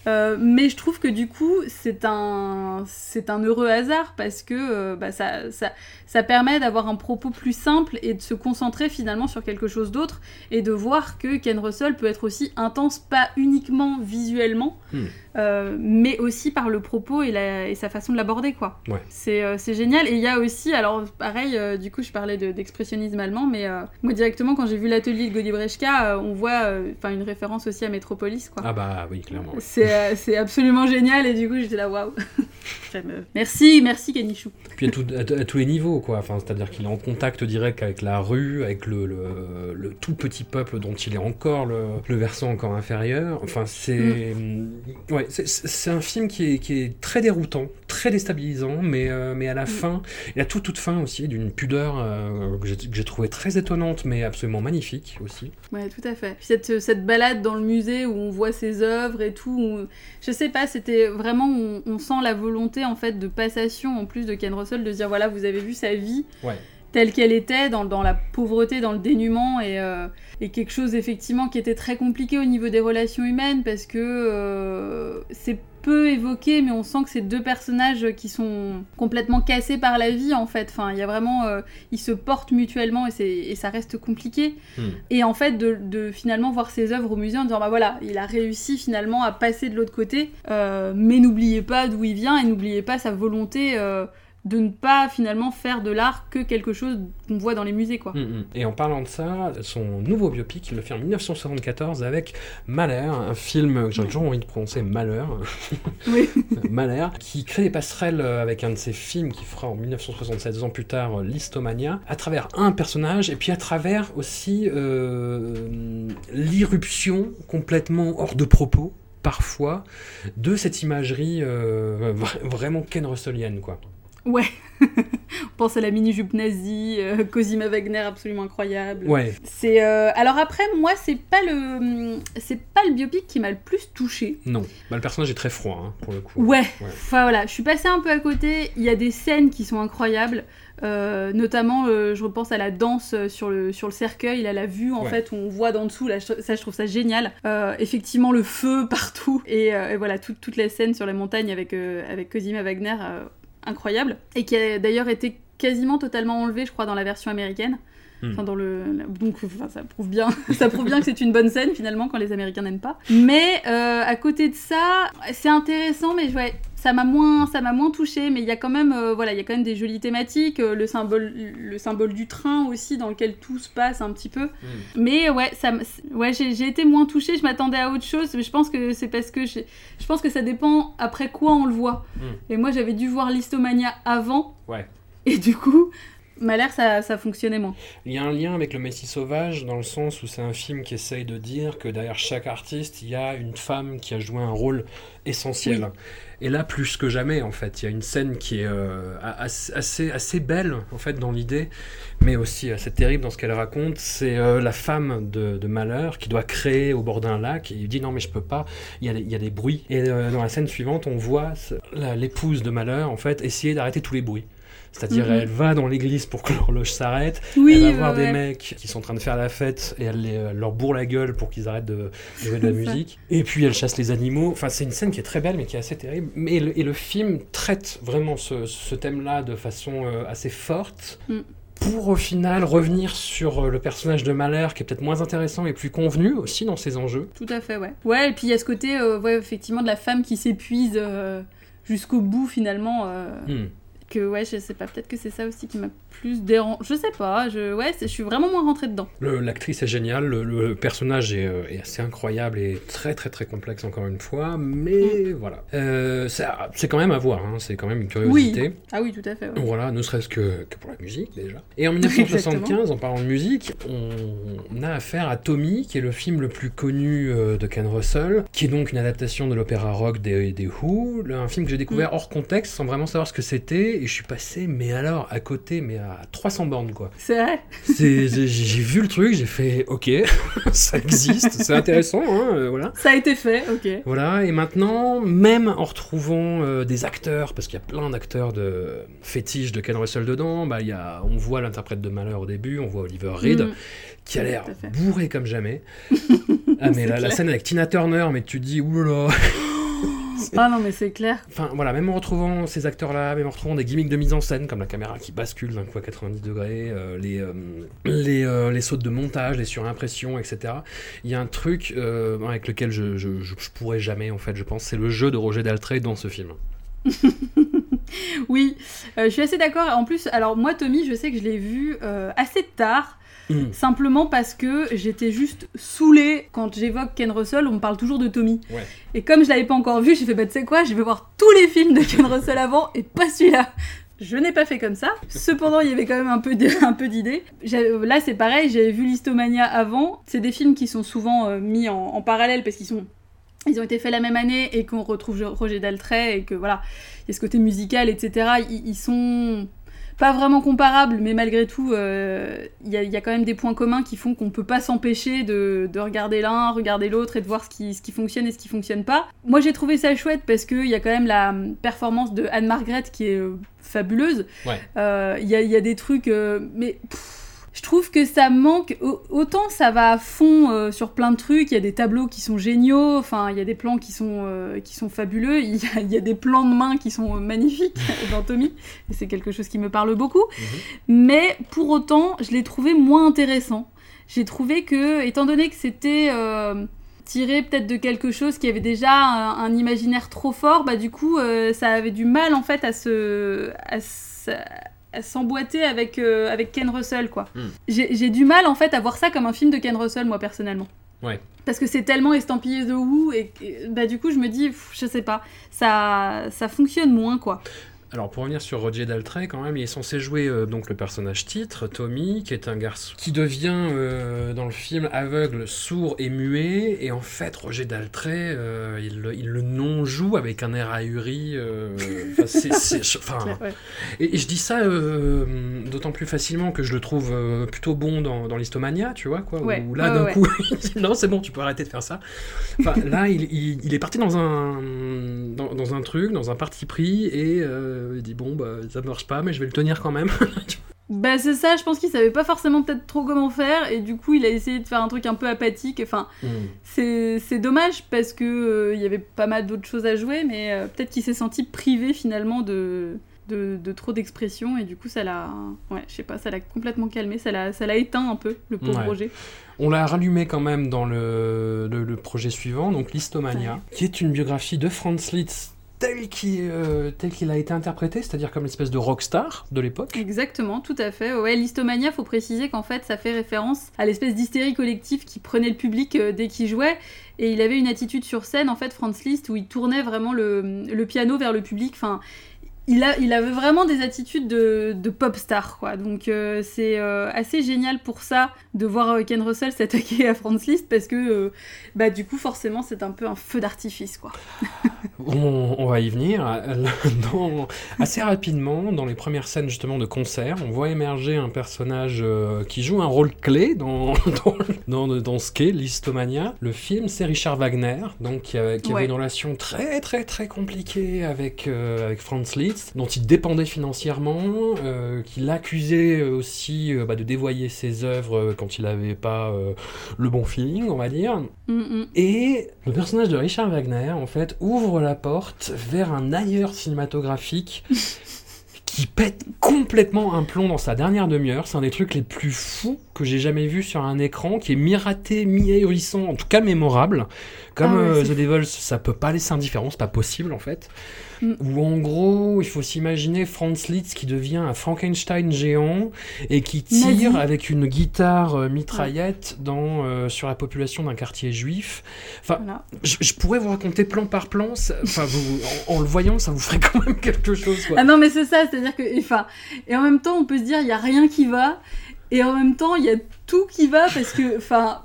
Euh, mais je trouve que du coup, c'est un, c'est un heureux hasard parce que euh, bah, ça, ça, ça permet d'avoir un propos plus simple et de se concentrer finalement sur quelque chose d'autre et de voir que Ken Russell peut être aussi intense, pas uniquement visuellement, Hmm. Euh, mais aussi par le propos et, la, et sa façon de l'aborder, quoi. Ouais. C'est euh, c'est génial. Et il y a aussi, alors pareil, euh, du coup, je parlais de- d'expressionnisme allemand, mais moi directement, quand j'ai vu l'atelier de Godi Brechka, euh, on voit enfin une référence aussi à Metropolis, quoi. Ah bah oui, clairement. C'est c'est absolument génial et du coup j'étais là waouh. [laughs] Merci, merci Kanichou. Puis à, tout- à t- à tous les niveaux, quoi. Enfin, c'est-à-dire qu'il est en contact direct avec la rue, avec le, le- le tout petit peuple dont il est encore le, le versant encore inférieur. Enfin, c'est ouais, c'est- c'est un film qui est, qui est très déroutant, très déstabilisant, mais, euh, mais à la fin, et à toute toute fin aussi, d'une pudeur euh, que j'ai- que j'ai trouvé très étonnante, mais absolument magnifique aussi. Ouais, tout à fait. Puis cette, cette balade dans le musée où on voit ses œuvres et tout, où- je sais pas, c'était vraiment, on, on sent la volonté en fait de passation en plus de Ken Russell de dire voilà, vous avez vu sa vie Ouais. Telle qu'elle était, dans, dans la pauvreté, dans le dénuement, et, euh, et quelque chose effectivement qui était très compliqué au niveau des relations humaines, parce que euh, c'est peu évoqué, mais on sent que c'est deux personnages qui sont complètement cassés par la vie, en fait. Enfin, il y a vraiment... euh, ils se portent mutuellement, et, et ça reste compliqué. Hmm. Et en fait, de, de finalement voir ses œuvres au musée en disant, bah voilà, il a réussi finalement à passer de l'autre côté, mais n'oubliez pas d'où il vient, et n'oubliez pas sa volonté... de ne pas finalement faire de l'art que quelque chose qu'on voit dans les musées quoi. Mm, mm. Et en parlant de ça, son nouveau biopic, il le fait en 1974 avec Mahler, un film que j'ai toujours envie de prononcer Malheur, [laughs] Oui. [laughs] Mahler, qui crée des passerelles avec un de ses films qui fera en 1967 ans plus tard euh, Listomania, à travers un personnage et puis à travers aussi euh, l'irruption complètement hors de propos parfois de cette imagerie euh, vra- vraiment Ken Russellienne quoi. Ouais. On [laughs] pense à la mini-jupe nazie, euh, Cosima Wagner absolument incroyable. Ouais. C'est euh, alors après moi c'est pas le c'est pas le biopic qui m'a le plus touché. Non. Bah, le personnage est très froid, hein, pour le coup. Ouais. Ouais. Enfin voilà, je suis passée un peu à côté. Il y a des scènes qui sont incroyables. Euh, notamment, je repense à la danse sur le, sur le cercueil, à la vue en Ouais. fait, où on voit d'en dessous, là, ça je trouve ça génial. Effectivement, le feu [laughs] partout, et, et voilà, tout- toute la scène sur la montagne avec, avec Cosima Wagner, incroyable, et qui a d'ailleurs été quasiment totalement enlevée, je crois, dans la version américaine. Hmm. Enfin, dans le... Donc, enfin, ça prouve bien, [laughs] ça prouve bien que c'est une bonne scène finalement quand les Américains n'aiment pas. Mais euh, à côté de ça, c'est intéressant, mais ouais, ça m'a moins, ça m'a moins touché. Mais il y a quand même, euh, voilà, il y a quand même des jolies thématiques, euh, le symbole, le symbole du train aussi dans lequel tout se passe un petit peu. Mais ouais, ça, ouais, j'ai été moins touchée. Je m'attendais à autre chose, mais je pense que c'est parce que je pense que ça dépend après quoi on le voit. Mm. Et moi, j'avais dû voir Listomania avant, Ouais. et du coup, m'a l'air ça, ça fonctionnait moins. Il y a un lien avec le Messie sauvage dans le sens où c'est un film qui essaye de dire que derrière chaque artiste, il y a une femme qui a joué un rôle essentiel. Et là, plus que jamais, en fait, il y a une scène qui est euh, assez, assez, belle, en fait, dans l'idée, mais aussi assez terrible dans ce qu'elle raconte. C'est euh, la femme de, Malheur qui doit créer au bord d'un lac, et il dit non, mais je peux pas, il y a, des- bruits. Et euh, dans la scène suivante, on voit l'épouse de Malheur, en fait, essayer d'arrêter tous les bruits. C'est-à-dire, Mhm. elle va dans l'église pour que [laughs] l'horloge s'arrête, Oui, elle va ouais, voir des mecs qui sont en train de faire la fête et elle les- euh, leur bourre la gueule pour qu'ils arrêtent de, jouer de la [laughs] musique. Et puis elle chasse les animaux. Enfin, c'est une scène qui est très belle mais qui est assez terrible. Mais le, et le film traite vraiment ce, ce thème-là de façon euh, assez forte. Mm. Pour au final revenir sur euh, le personnage de Mahler qui est peut-être moins intéressant et plus convenu aussi dans ses enjeux. Tout à fait, ouais. Ouais, et puis il y a ce côté, euh, ouais, effectivement, de la femme qui s'épuise euh, jusqu'au bout, finalement. euh, Hmm. Que, ouais, je sais pas, peut-être que c'est ça aussi qui m'a plus dérangé. Je sais pas, je, ouais, je suis vraiment moins rentrée dedans. L'actrice est géniale, le, le personnage est, euh, est assez incroyable et très très très complexe encore une fois, mais voilà. Euh, c'est quand même à voir, hein, c'est quand même une curiosité. Ah oui, tout à fait, ouais. Voilà, ne serait-ce que, que pour la musique déjà. Et en 1975, en parlant de musique, on a affaire à Tommy, qui est le film le plus connu euh, de Ken Russell, qui est donc une adaptation de l'opéra rock des, des Who, un film que j'ai découvert hors contexte, sans vraiment savoir ce que c'était, et je suis passé, mais alors, à côté, mais à 300 bornes, quoi. C'est vrai? C'est- J'ai vu le truc, j'ai fait, ok, [laughs] ça existe, c'est intéressant, hein, euh, voilà. Ça a été fait, ok. Voilà, et maintenant, même en retrouvant euh, des acteurs, parce qu'il y a plein d'acteurs de fétiches de Ken Russell dedans, bah, il y a, on voit l'interprète de Malheur au début, on voit Oliver Reed, Mm. qui a l'air bourré comme jamais. [laughs] ah, mais la, la scène avec Tina Turner, mais tu te dis, oulala. [laughs] Ah non, mais c'est clair. Enfin, voilà, même en retrouvant ces acteurs-là, même en retrouvant des gimmicks de mise en scène, comme la caméra qui bascule d'un coup à 90 degrés, euh, les, euh, les, euh, les sautes de montage, les surimpressions, etc. Il y a un truc euh, avec lequel je, je, je- je pourrais jamais, en fait, je pense, c'est le jeu de Roger Daltrey dans ce film. [laughs] Oui, euh, je suis assez d'accord. En plus, alors moi, Tommy, je sais que je l'ai vu assez tard. Mm. Simplement parce que j'étais juste saoulée quand j'évoque Ken Russell, on me parle toujours de Tommy. Ouais. Et comme je l'avais pas encore vu, j'ai fait bah tu sais quoi, je vais voir tous les films de Ken Russell avant et pas celui-là. Je n'ai pas fait comme ça. Cependant, il y avait quand même un peu [laughs] d'idées. J'ai- Là, c'est pareil, j'avais vu Listomania avant. C'est des films qui sont souvent euh, mis en, en parallèle parce qu'ils sont ils ont été faits la même année et qu'on retrouve Roger Daltrey et que voilà, il y a ce côté musical, etc. Ils, ils sont pas vraiment comparables, mais malgré tout, euh, il y, a- il y a quand même des points communs qui font qu'on peut pas s'empêcher de, de regarder l'un, regarder l'autre et de voir ce qui, ce qui fonctionne et ce qui fonctionne pas. Moi, j'ai trouvé ça chouette parce qu'il y a quand même la performance de Anne-Margrethe qui est euh, fabuleuse. Ouais. Euh, Il y, a, il y a des trucs, euh, mais pff, je trouve que ça manque. au- Autant ça va à fond euh, sur plein de trucs. Il y a des tableaux qui sont géniaux. Enfin, il y a des plans qui sont euh, qui sont fabuleux. Il y, a, il y a des plans de main qui sont euh, magnifiques [laughs] dans Tommy. Et c'est quelque chose qui me parle beaucoup. Mais pour autant, je l'ai trouvé moins intéressant. J'ai trouvé que, étant donné que c'était euh, tiré peut-être de quelque chose qui avait déjà un, un imaginaire trop fort, bah du coup, ça avait du mal en fait à se, à s'emboîter avec, euh, avec Ken Russell, quoi. Hmm. J'ai du mal en fait à voir ça comme un film de Ken Russell, moi personnellement. Ouais. Parce que c'est tellement estampillé The Who et et, bah du coup je me dis, pff, je sais pas, ça, ça fonctionne moins quoi. Alors pour revenir sur Roger Daltrey, quand même, il est censé jouer euh, donc le personnage titre, Tommy, qui est un garçon qui devient euh, dans le film aveugle, sourd et muet. Et en fait, Roger Daltrey, euh, il, le- il le non-joue avec un air ahuri. [laughs] enfin, Ouais. et, et je dis ça d'autant plus facilement que je le trouve plutôt bon dans, dans l'Histomania, tu vois, quoi. Ouais, Où là, d'un ouais. coup, [laughs] non, c'est bon, tu peux arrêter de faire ça. Là, il, il- il est parti dans un, dans, dans un truc, dans un parti pris, et il dit bon, bah, ça marche pas, mais je vais le tenir quand même. [laughs] Bah c'est ça, je pense qu'il savait pas forcément peut-être trop comment faire et du coup il a essayé de faire un truc un peu apathique. Enfin, c'est c'est dommage parce que euh, il y avait pas mal d'autres choses à jouer, mais euh, peut-être qu'il s'est senti privé finalement de, de, de trop d'expression et du coup ça l'a, ouais, je sais pas, ça l'a complètement calmé, ça l'a, ça l'a éteint un peu le pauvre Ouais. Roger. On l'a rallumé quand même dans le, le- le projet suivant, donc l'Histomania, qui est une biographie de Franz Liszt tel qu'il euh, tel qu'il a été interprété, c'est-à-dire comme l'espèce de rockstar de l'époque. Exactement, tout à fait. Ouais, l'histomania, faut préciser qu'en fait, ça fait référence à l'espèce d'hystérie collective qui prenait le public euh, dès qu'il jouait. Et il avait une attitude sur scène, en fait, Franz Liszt, où il tournait vraiment le, piano vers le public. Enfin, il, avait vraiment des attitudes de, de pop star, quoi. Donc, euh, c'est assez génial pour ça de voir Ken Russell s'attaquer à Franz Liszt parce que, bah, du coup, forcément, c'est un peu un feu d'artifice, quoi. [laughs] On, on va y venir. [laughs] Dans- assez rapidement, dans les premières scènes justement de concert, on voit émerger un personnage euh, qui joue un rôle clé dans, [laughs] dans, dans, dans ce qu'est l'Histomania. Le film, c'est Richard Wagner, donc qui, Ouais. avait une relation très très très compliquée avec, euh, avec Franz Liszt, dont il dépendait financièrement, euh, qui l'accusait aussi euh, bah, de dévoyer ses œuvres euh, quand il n'avait pas euh, le bon feeling, on va dire. Mm, mm. Et le personnage de Richard Wagner, en fait, ouvre la porte vers un ailleurs cinématographique [laughs] qui pète complètement un plomb dans sa dernière demi-heure. C'est un des trucs les plus fous que j'ai jamais vu sur un écran, qui est mi-raté, mi-ahurissant, en tout cas mémorable. Comme Ah ouais, euh, The Devils, ça peut pas laisser indifférent, c'est pas possible en fait. Mm. Où en gros, il faut s'imaginer Franz Liszt qui devient un Frankenstein géant et qui tire Nazi. avec une guitare euh, mitraillette dans, euh, sur la population d'un quartier juif. Enfin, Voilà. je, je pourrais vous raconter plan par plan, ça- vous, en, en le voyant, ça vous ferait quand même [laughs] quelque chose. Quoi. Ah non, mais c'est ça, c'est-à-dire que. Enfin, et en même temps, on peut se dire, il y a rien qui va, et en même temps, il y a tout qui va, parce que. Enfin.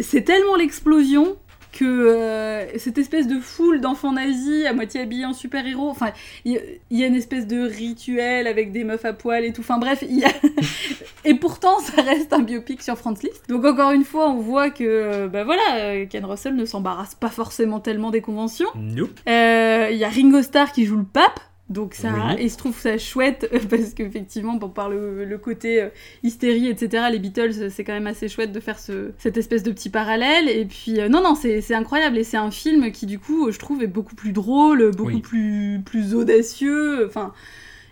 C'est tellement l'explosion que euh, cette espèce de foule d'enfants nazis à moitié habillés en super-héros, enfin, il y, a- il y a une espèce de rituel avec des meufs à poil et tout, enfin bref, il y a... [laughs] et pourtant ça reste un biopic sur Franz Liszt. Donc encore une fois, on voit que, bah voilà, euh, Ken Russell ne s'embarrasse pas forcément tellement des conventions. Nope. Euh, Il y a Ringo Starr qui joue le pape. Donc ça, Oui. et je trouve ça chouette [laughs] parce qu'effectivement, bon, par le, le côté euh, hystérie, etc., les Beatles, c'est quand même assez chouette de faire ce, cette espèce de petit parallèle. Et puis, euh, non, non, c'est incroyable. Et c'est un film qui, du coup, je trouve, est beaucoup plus drôle, beaucoup Oui. plus, plus audacieux. Enfin,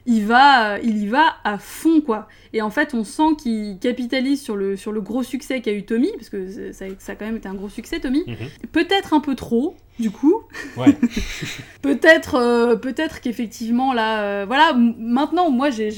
il va, il y va à fond, quoi. Et en fait, on sent qu'il capitalise sur le, sur le gros succès qu'a eu Tommy, parce que ça, ça a quand même été un gros succès, Tommy. Mhm. Peut-être un peu trop, du coup. Ouais. [laughs] Peut-être, euh, peut-être qu'effectivement là, euh, voilà. Maintenant, moi, j'ai,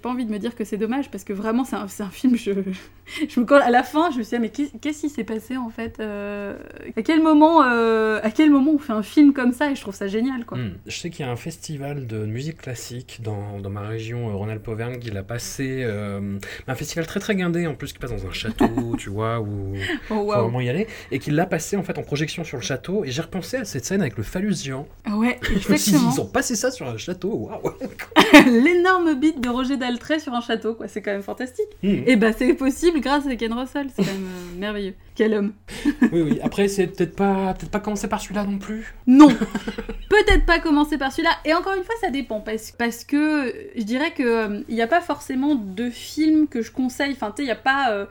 pas envie de me dire que c'est dommage parce que vraiment, c'est un, film. Je, [laughs] je me colle à la fin, je me suis dit, mais qu'est- qu'est-ce qui s'est passé en fait euh, À quel moment, à quel moment on fait un film comme ça Et je trouve ça génial, quoi. Hmm. Je sais qu'il y a un festival de musique classique dans, dans ma région, euh, Rhône-Alpes-Auvergne, qui l'a passé. un festival très très guindé en plus, qui passe dans un château, [laughs] tu vois, où Oh faut waouh. vraiment y aller. Et qui l'a passé en fait en projection sur le château. Et j'ai repensé à cette scène avec le phallus géant. Ah Ouais, exactement. ils ont passé ça sur un château, waouh! [laughs] L'énorme beat de Roger Daltrey sur un château, quoi. C'est quand même fantastique. Hmm. Et bah, c'est possible grâce à Ken Russell. C'est quand même euh, [laughs] merveilleux. Quel homme. [laughs] Oui, oui. Après, c'est peut-être pas, peut pas commencer par celui-là non plus. Non, peut-être pas commencer par celui-là. Et encore une fois, ça dépend parce, parce que je dirais que euh, il n'y a pas forcément de film que je conseille. Enfin, tu sais, il n'y a pas euh,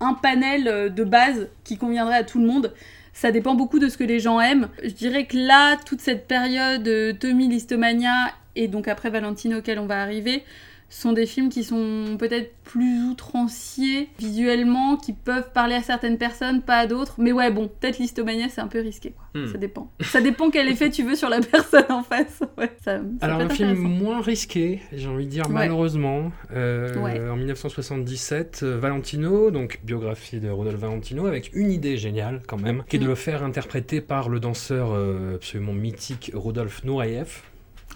un panel euh, de base qui conviendrait à tout le monde. Ça dépend beaucoup de ce que les gens aiment. Je dirais que là, toute cette période euh, Tommy Listomania et donc après Valentino auquel on va arriver sont des films qui sont peut-être plus outranciers visuellement, qui peuvent parler à certaines personnes, pas à d'autres. Mais ouais, bon, peut-être Listomania, c'est un peu risqué, quoi. Hmm. Ça dépend. Ça dépend quel effet tu veux sur la [laughs] personne en face. Ouais, ça, ça Alors un film moins risqué, j'ai envie de dire Ouais. malheureusement, euh, Ouais. en 1977, euh, Valentino, donc biographie de Rodolphe Valentino, avec une idée géniale quand même, qui est de Mm. le faire interpréter par le danseur euh, absolument mythique Rodolphe Nourayev.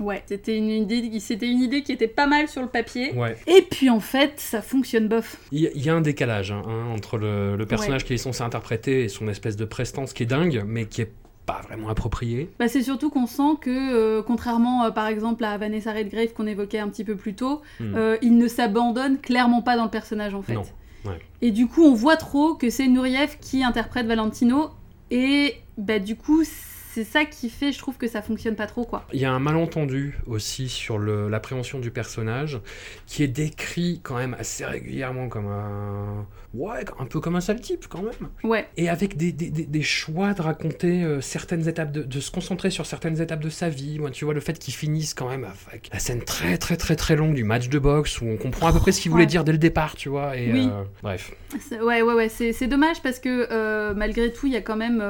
Ouais, c'était une idée, c'était une idée qui était pas mal sur le papier. Ouais. Et puis en fait, ça fonctionne bof. Il y, y a un décalage hein, hein, entre le, le personnage qui est censé interpréter et son espèce de prestance qui est dingue, mais qui est pas vraiment approprié. Bah, c'est surtout qu'on sent que, euh, contrairement euh, par exemple à Vanessa Redgrave qu'on évoquait un petit peu plus tôt, Hmm. euh, il ne s'abandonne clairement pas dans le personnage en fait. Non, ouais. Et du coup, on voit trop que c'est Nouriev qui interprète Valentino, et bah, du coup, c'est ça qui fait, je trouve, que ça fonctionne pas trop quoi. Il y a un malentendu aussi sur l'appréhension du personnage qui est décrit quand même assez régulièrement comme un. Ouais, un peu comme un sale type quand même. Ouais, Et avec des, des- des- des choix de raconter euh, certaines étapes, de, de se concentrer sur certaines étapes de sa vie. Moi, tu vois, le fait qu'ils finissent quand même avec la scène très très très très longue du match de boxe où on comprend à peu près ce qu'il voulait Ouais. dire dès le départ, tu vois. Et Oui. euh, bref. Ouais, ouais, ouais, c'est dommage parce que euh, malgré tout, il y a quand même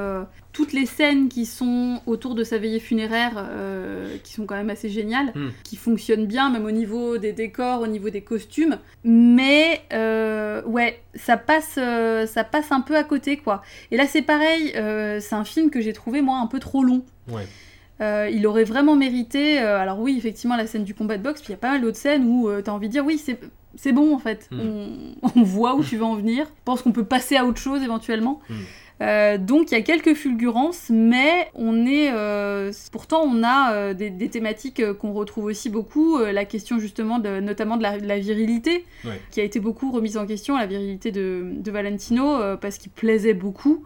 toutes les scènes qui sont autour de sa veillée funéraire euh, qui sont quand même assez géniales, Hmm. qui fonctionnent bien, même au niveau des décors, au niveau des costumes. Mais euh, ouais, ça passe, euh, ça passe un peu à côté quoi. Et là, c'est pareil, euh, c'est un film que j'ai trouvé moi un peu trop long. Ouais. Euh, il aurait vraiment mérité. euh, alors oui, effectivement, la scène du combat de boxe, puis il y a pas mal d'autres scènes où tu t'as envie de dire oui, c'est bon en fait. Mm. On, [laughs] on voit où tu veux en venir. Je pense qu'on peut passer à autre chose éventuellement. Mm. Euh, donc il y a quelques fulgurances, mais on est euh, pourtant on a euh, des, des thématiques qu'on retrouve aussi beaucoup. la question justement de, notamment de la, de la virilité, Ouais. qui a été beaucoup remise en question, la virilité de, de Valentino parce qu'il plaisait beaucoup.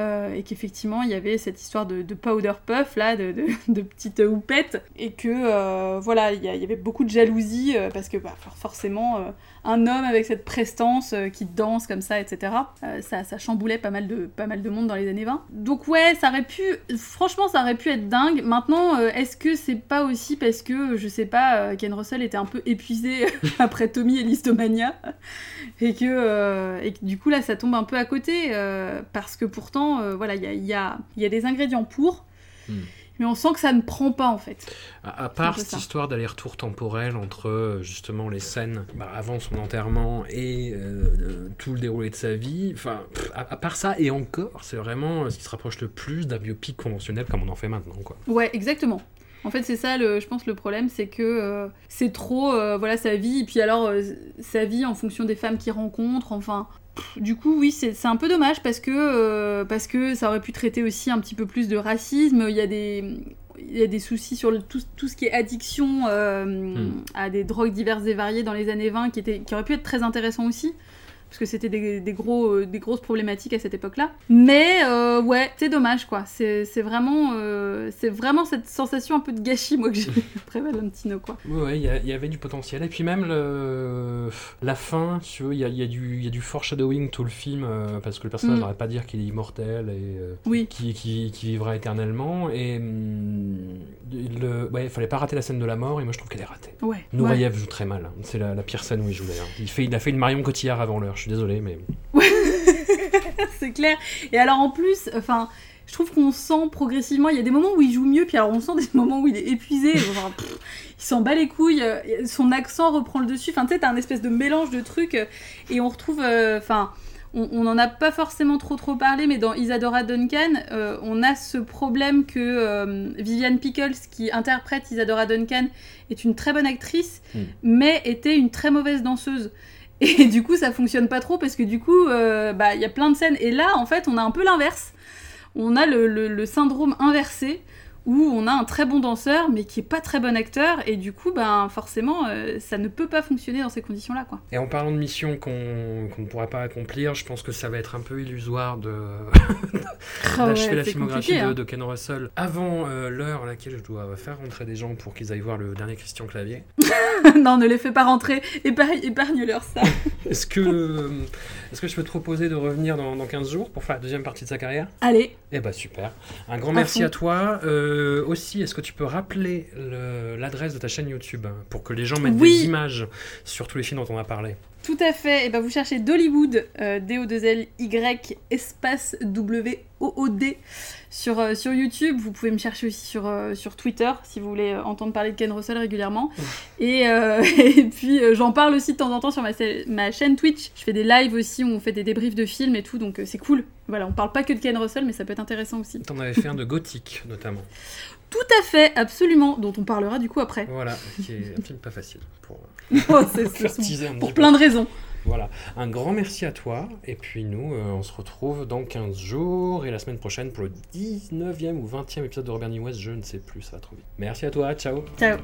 euh, et qu'effectivement il y avait cette histoire de, de powder puff là, de, de, [laughs] de petite houppette, et que euh, voilà, il y, avait beaucoup de jalousie euh, parce que bah, for- forcément un homme avec cette prestance euh, qui danse comme ça, etc. euh, ça, ça chamboulait pas mal, de, pas mal de monde dans les années 20. Donc ouais, ça aurait pu, franchement ça aurait pu être dingue. Maintenant, euh, est-ce que c'est pas aussi parce que, je sais pas, Ken Russell était un peu épuisé [laughs] après Tommy et l'Histomania [laughs] et que, et du coup là ça tombe un peu à côté parce que pourtant voilà il y a, y a des ingrédients pour Hmm. Mais on sent que ça ne prend pas en fait À, à part cette ça. histoire d'aller-retour temporel entre euh, justement les scènes bah, avant son enterrement et euh, euh, tout le déroulé de sa vie, enfin, à, à part ça, et encore, c'est vraiment ce qui se rapproche le plus d'un biopic conventionnel comme on en fait maintenant, quoi. ouais exactement en fait c'est ça le, je pense le problème c'est que euh, c'est trop euh, voilà sa vie et puis alors euh, sa vie en fonction des femmes qu'il rencontre enfin du coup oui c'est un peu dommage parce que euh, parce que ça aurait pu traiter aussi un petit peu plus de racisme il y a des il y a des soucis sur le- tout, tout ce qui est addiction euh, Hmm. à des drogues diverses et variées dans les années 20 qui, étaient, qui auraient pu être très intéressant aussi. Parce que c'était des, des gros, euh, des grosses problématiques à cette époque-là. Mais euh, ouais, c'est dommage quoi. C'est vraiment, euh, c'est vraiment cette sensation un peu de gâchis moi que j'ai [laughs] après Valentino quoi. Ouais, ouais, il y, a- il y avait du potentiel. Et puis même le... la fin, tu vois, il y a, y a y a du foreshadowing tout le film, parce que le personnage Mm. n'arrête pas de dire qu'il est immortel et Oui. qui, qui, qui vivra éternellement. Et ouais, il fallait pas rater la scène de la mort, et moi je trouve qu'elle est ratée. Ouais. joue très mal. hein. C'est la, la pire scène où il joue d'ailleurs. Il, fait, il a fait une Marion Cotillard avant l'heure, je suis désolé, mais. [laughs] c'est clair. Et alors en plus, enfin, je trouve qu'on sent progressivement, il y a des moments où il joue mieux, puis alors on sent des [laughs] moments où il est épuisé, genre, pff, il s'en bat les couilles, euh, son accent reprend le dessus, enfin tu sais, t'as un espèce de mélange de trucs, euh, et on retrouve, euh, enfin... on n'en a pas forcément trop trop parlé, mais dans Isadora Duncan, euh, on a ce problème que euh, Viviane Pickles, qui interprète Isadora Duncan, est une très bonne actrice, Mm. mais était une très mauvaise danseuse. [laughs] Et du coup, ça fonctionne pas trop parce que du coup, euh, bah, il y a plein de scènes. Et là, en fait, on a un peu l'inverse. On a le, le- le syndrome inversé où on a un très bon danseur mais qui est pas très bon acteur. Et du coup, ben, forcément, euh, ça ne peut pas fonctionner dans ces conditions-là. quoi. Et en parlant de missions qu'on qu'on ne pourra pas accomplir, je pense que ça va être un peu illusoire de [laughs] Ah ouais, d'achever la filmographie de, hein. de Ken Russell avant euh, l'heure à laquelle je dois faire rentrer des gens pour qu'ils aillent voir le dernier Christian Clavier. [laughs] non, ne les fais pas rentrer. Épargne- Épargne-leur ça. [laughs] Est-ce que, est que je peux te proposer de revenir dans, dans 15 jours pour faire la deuxième partie de sa carrière? Allez, Eh bah super. Un grand À merci fond. à toi. Euh, aussi, est-ce que tu peux rappeler le- l'adresse de ta chaîne YouTube hein, pour que les gens mettent Oui. des images sur tous les films dont on a parlé? Tout à fait. Et ben vous cherchez Dollywood, euh, D-O-2-L-Y, espace W-O-O-D, sur, euh, sur YouTube. Vous pouvez me chercher aussi sur, euh, sur Twitter si vous voulez euh, entendre parler de Ken Russell régulièrement. Et, [laughs] et puis j'en parle aussi de temps en temps sur ma, ma chaîne Twitch. Je fais des lives aussi où on fait des débriefs de films et tout, donc c'est cool. Voilà, on parle pas que de Ken Russell, mais ça peut être intéressant aussi. T'en avais fait un de gothique, notamment. Tout à fait, absolument, dont on parlera du coup après. Voilà, qui est un film pas facile pour, [laughs] Oh, c'est- pour plein de raisons. Voilà, un grand merci à toi. Et puis nous, euh, on se retrouve dans 15 jours et la semaine prochaine pour le 19e ou 20e épisode de Robert West. Je ne sais plus, ça va trop vite. Merci à toi, ciao. Ciao.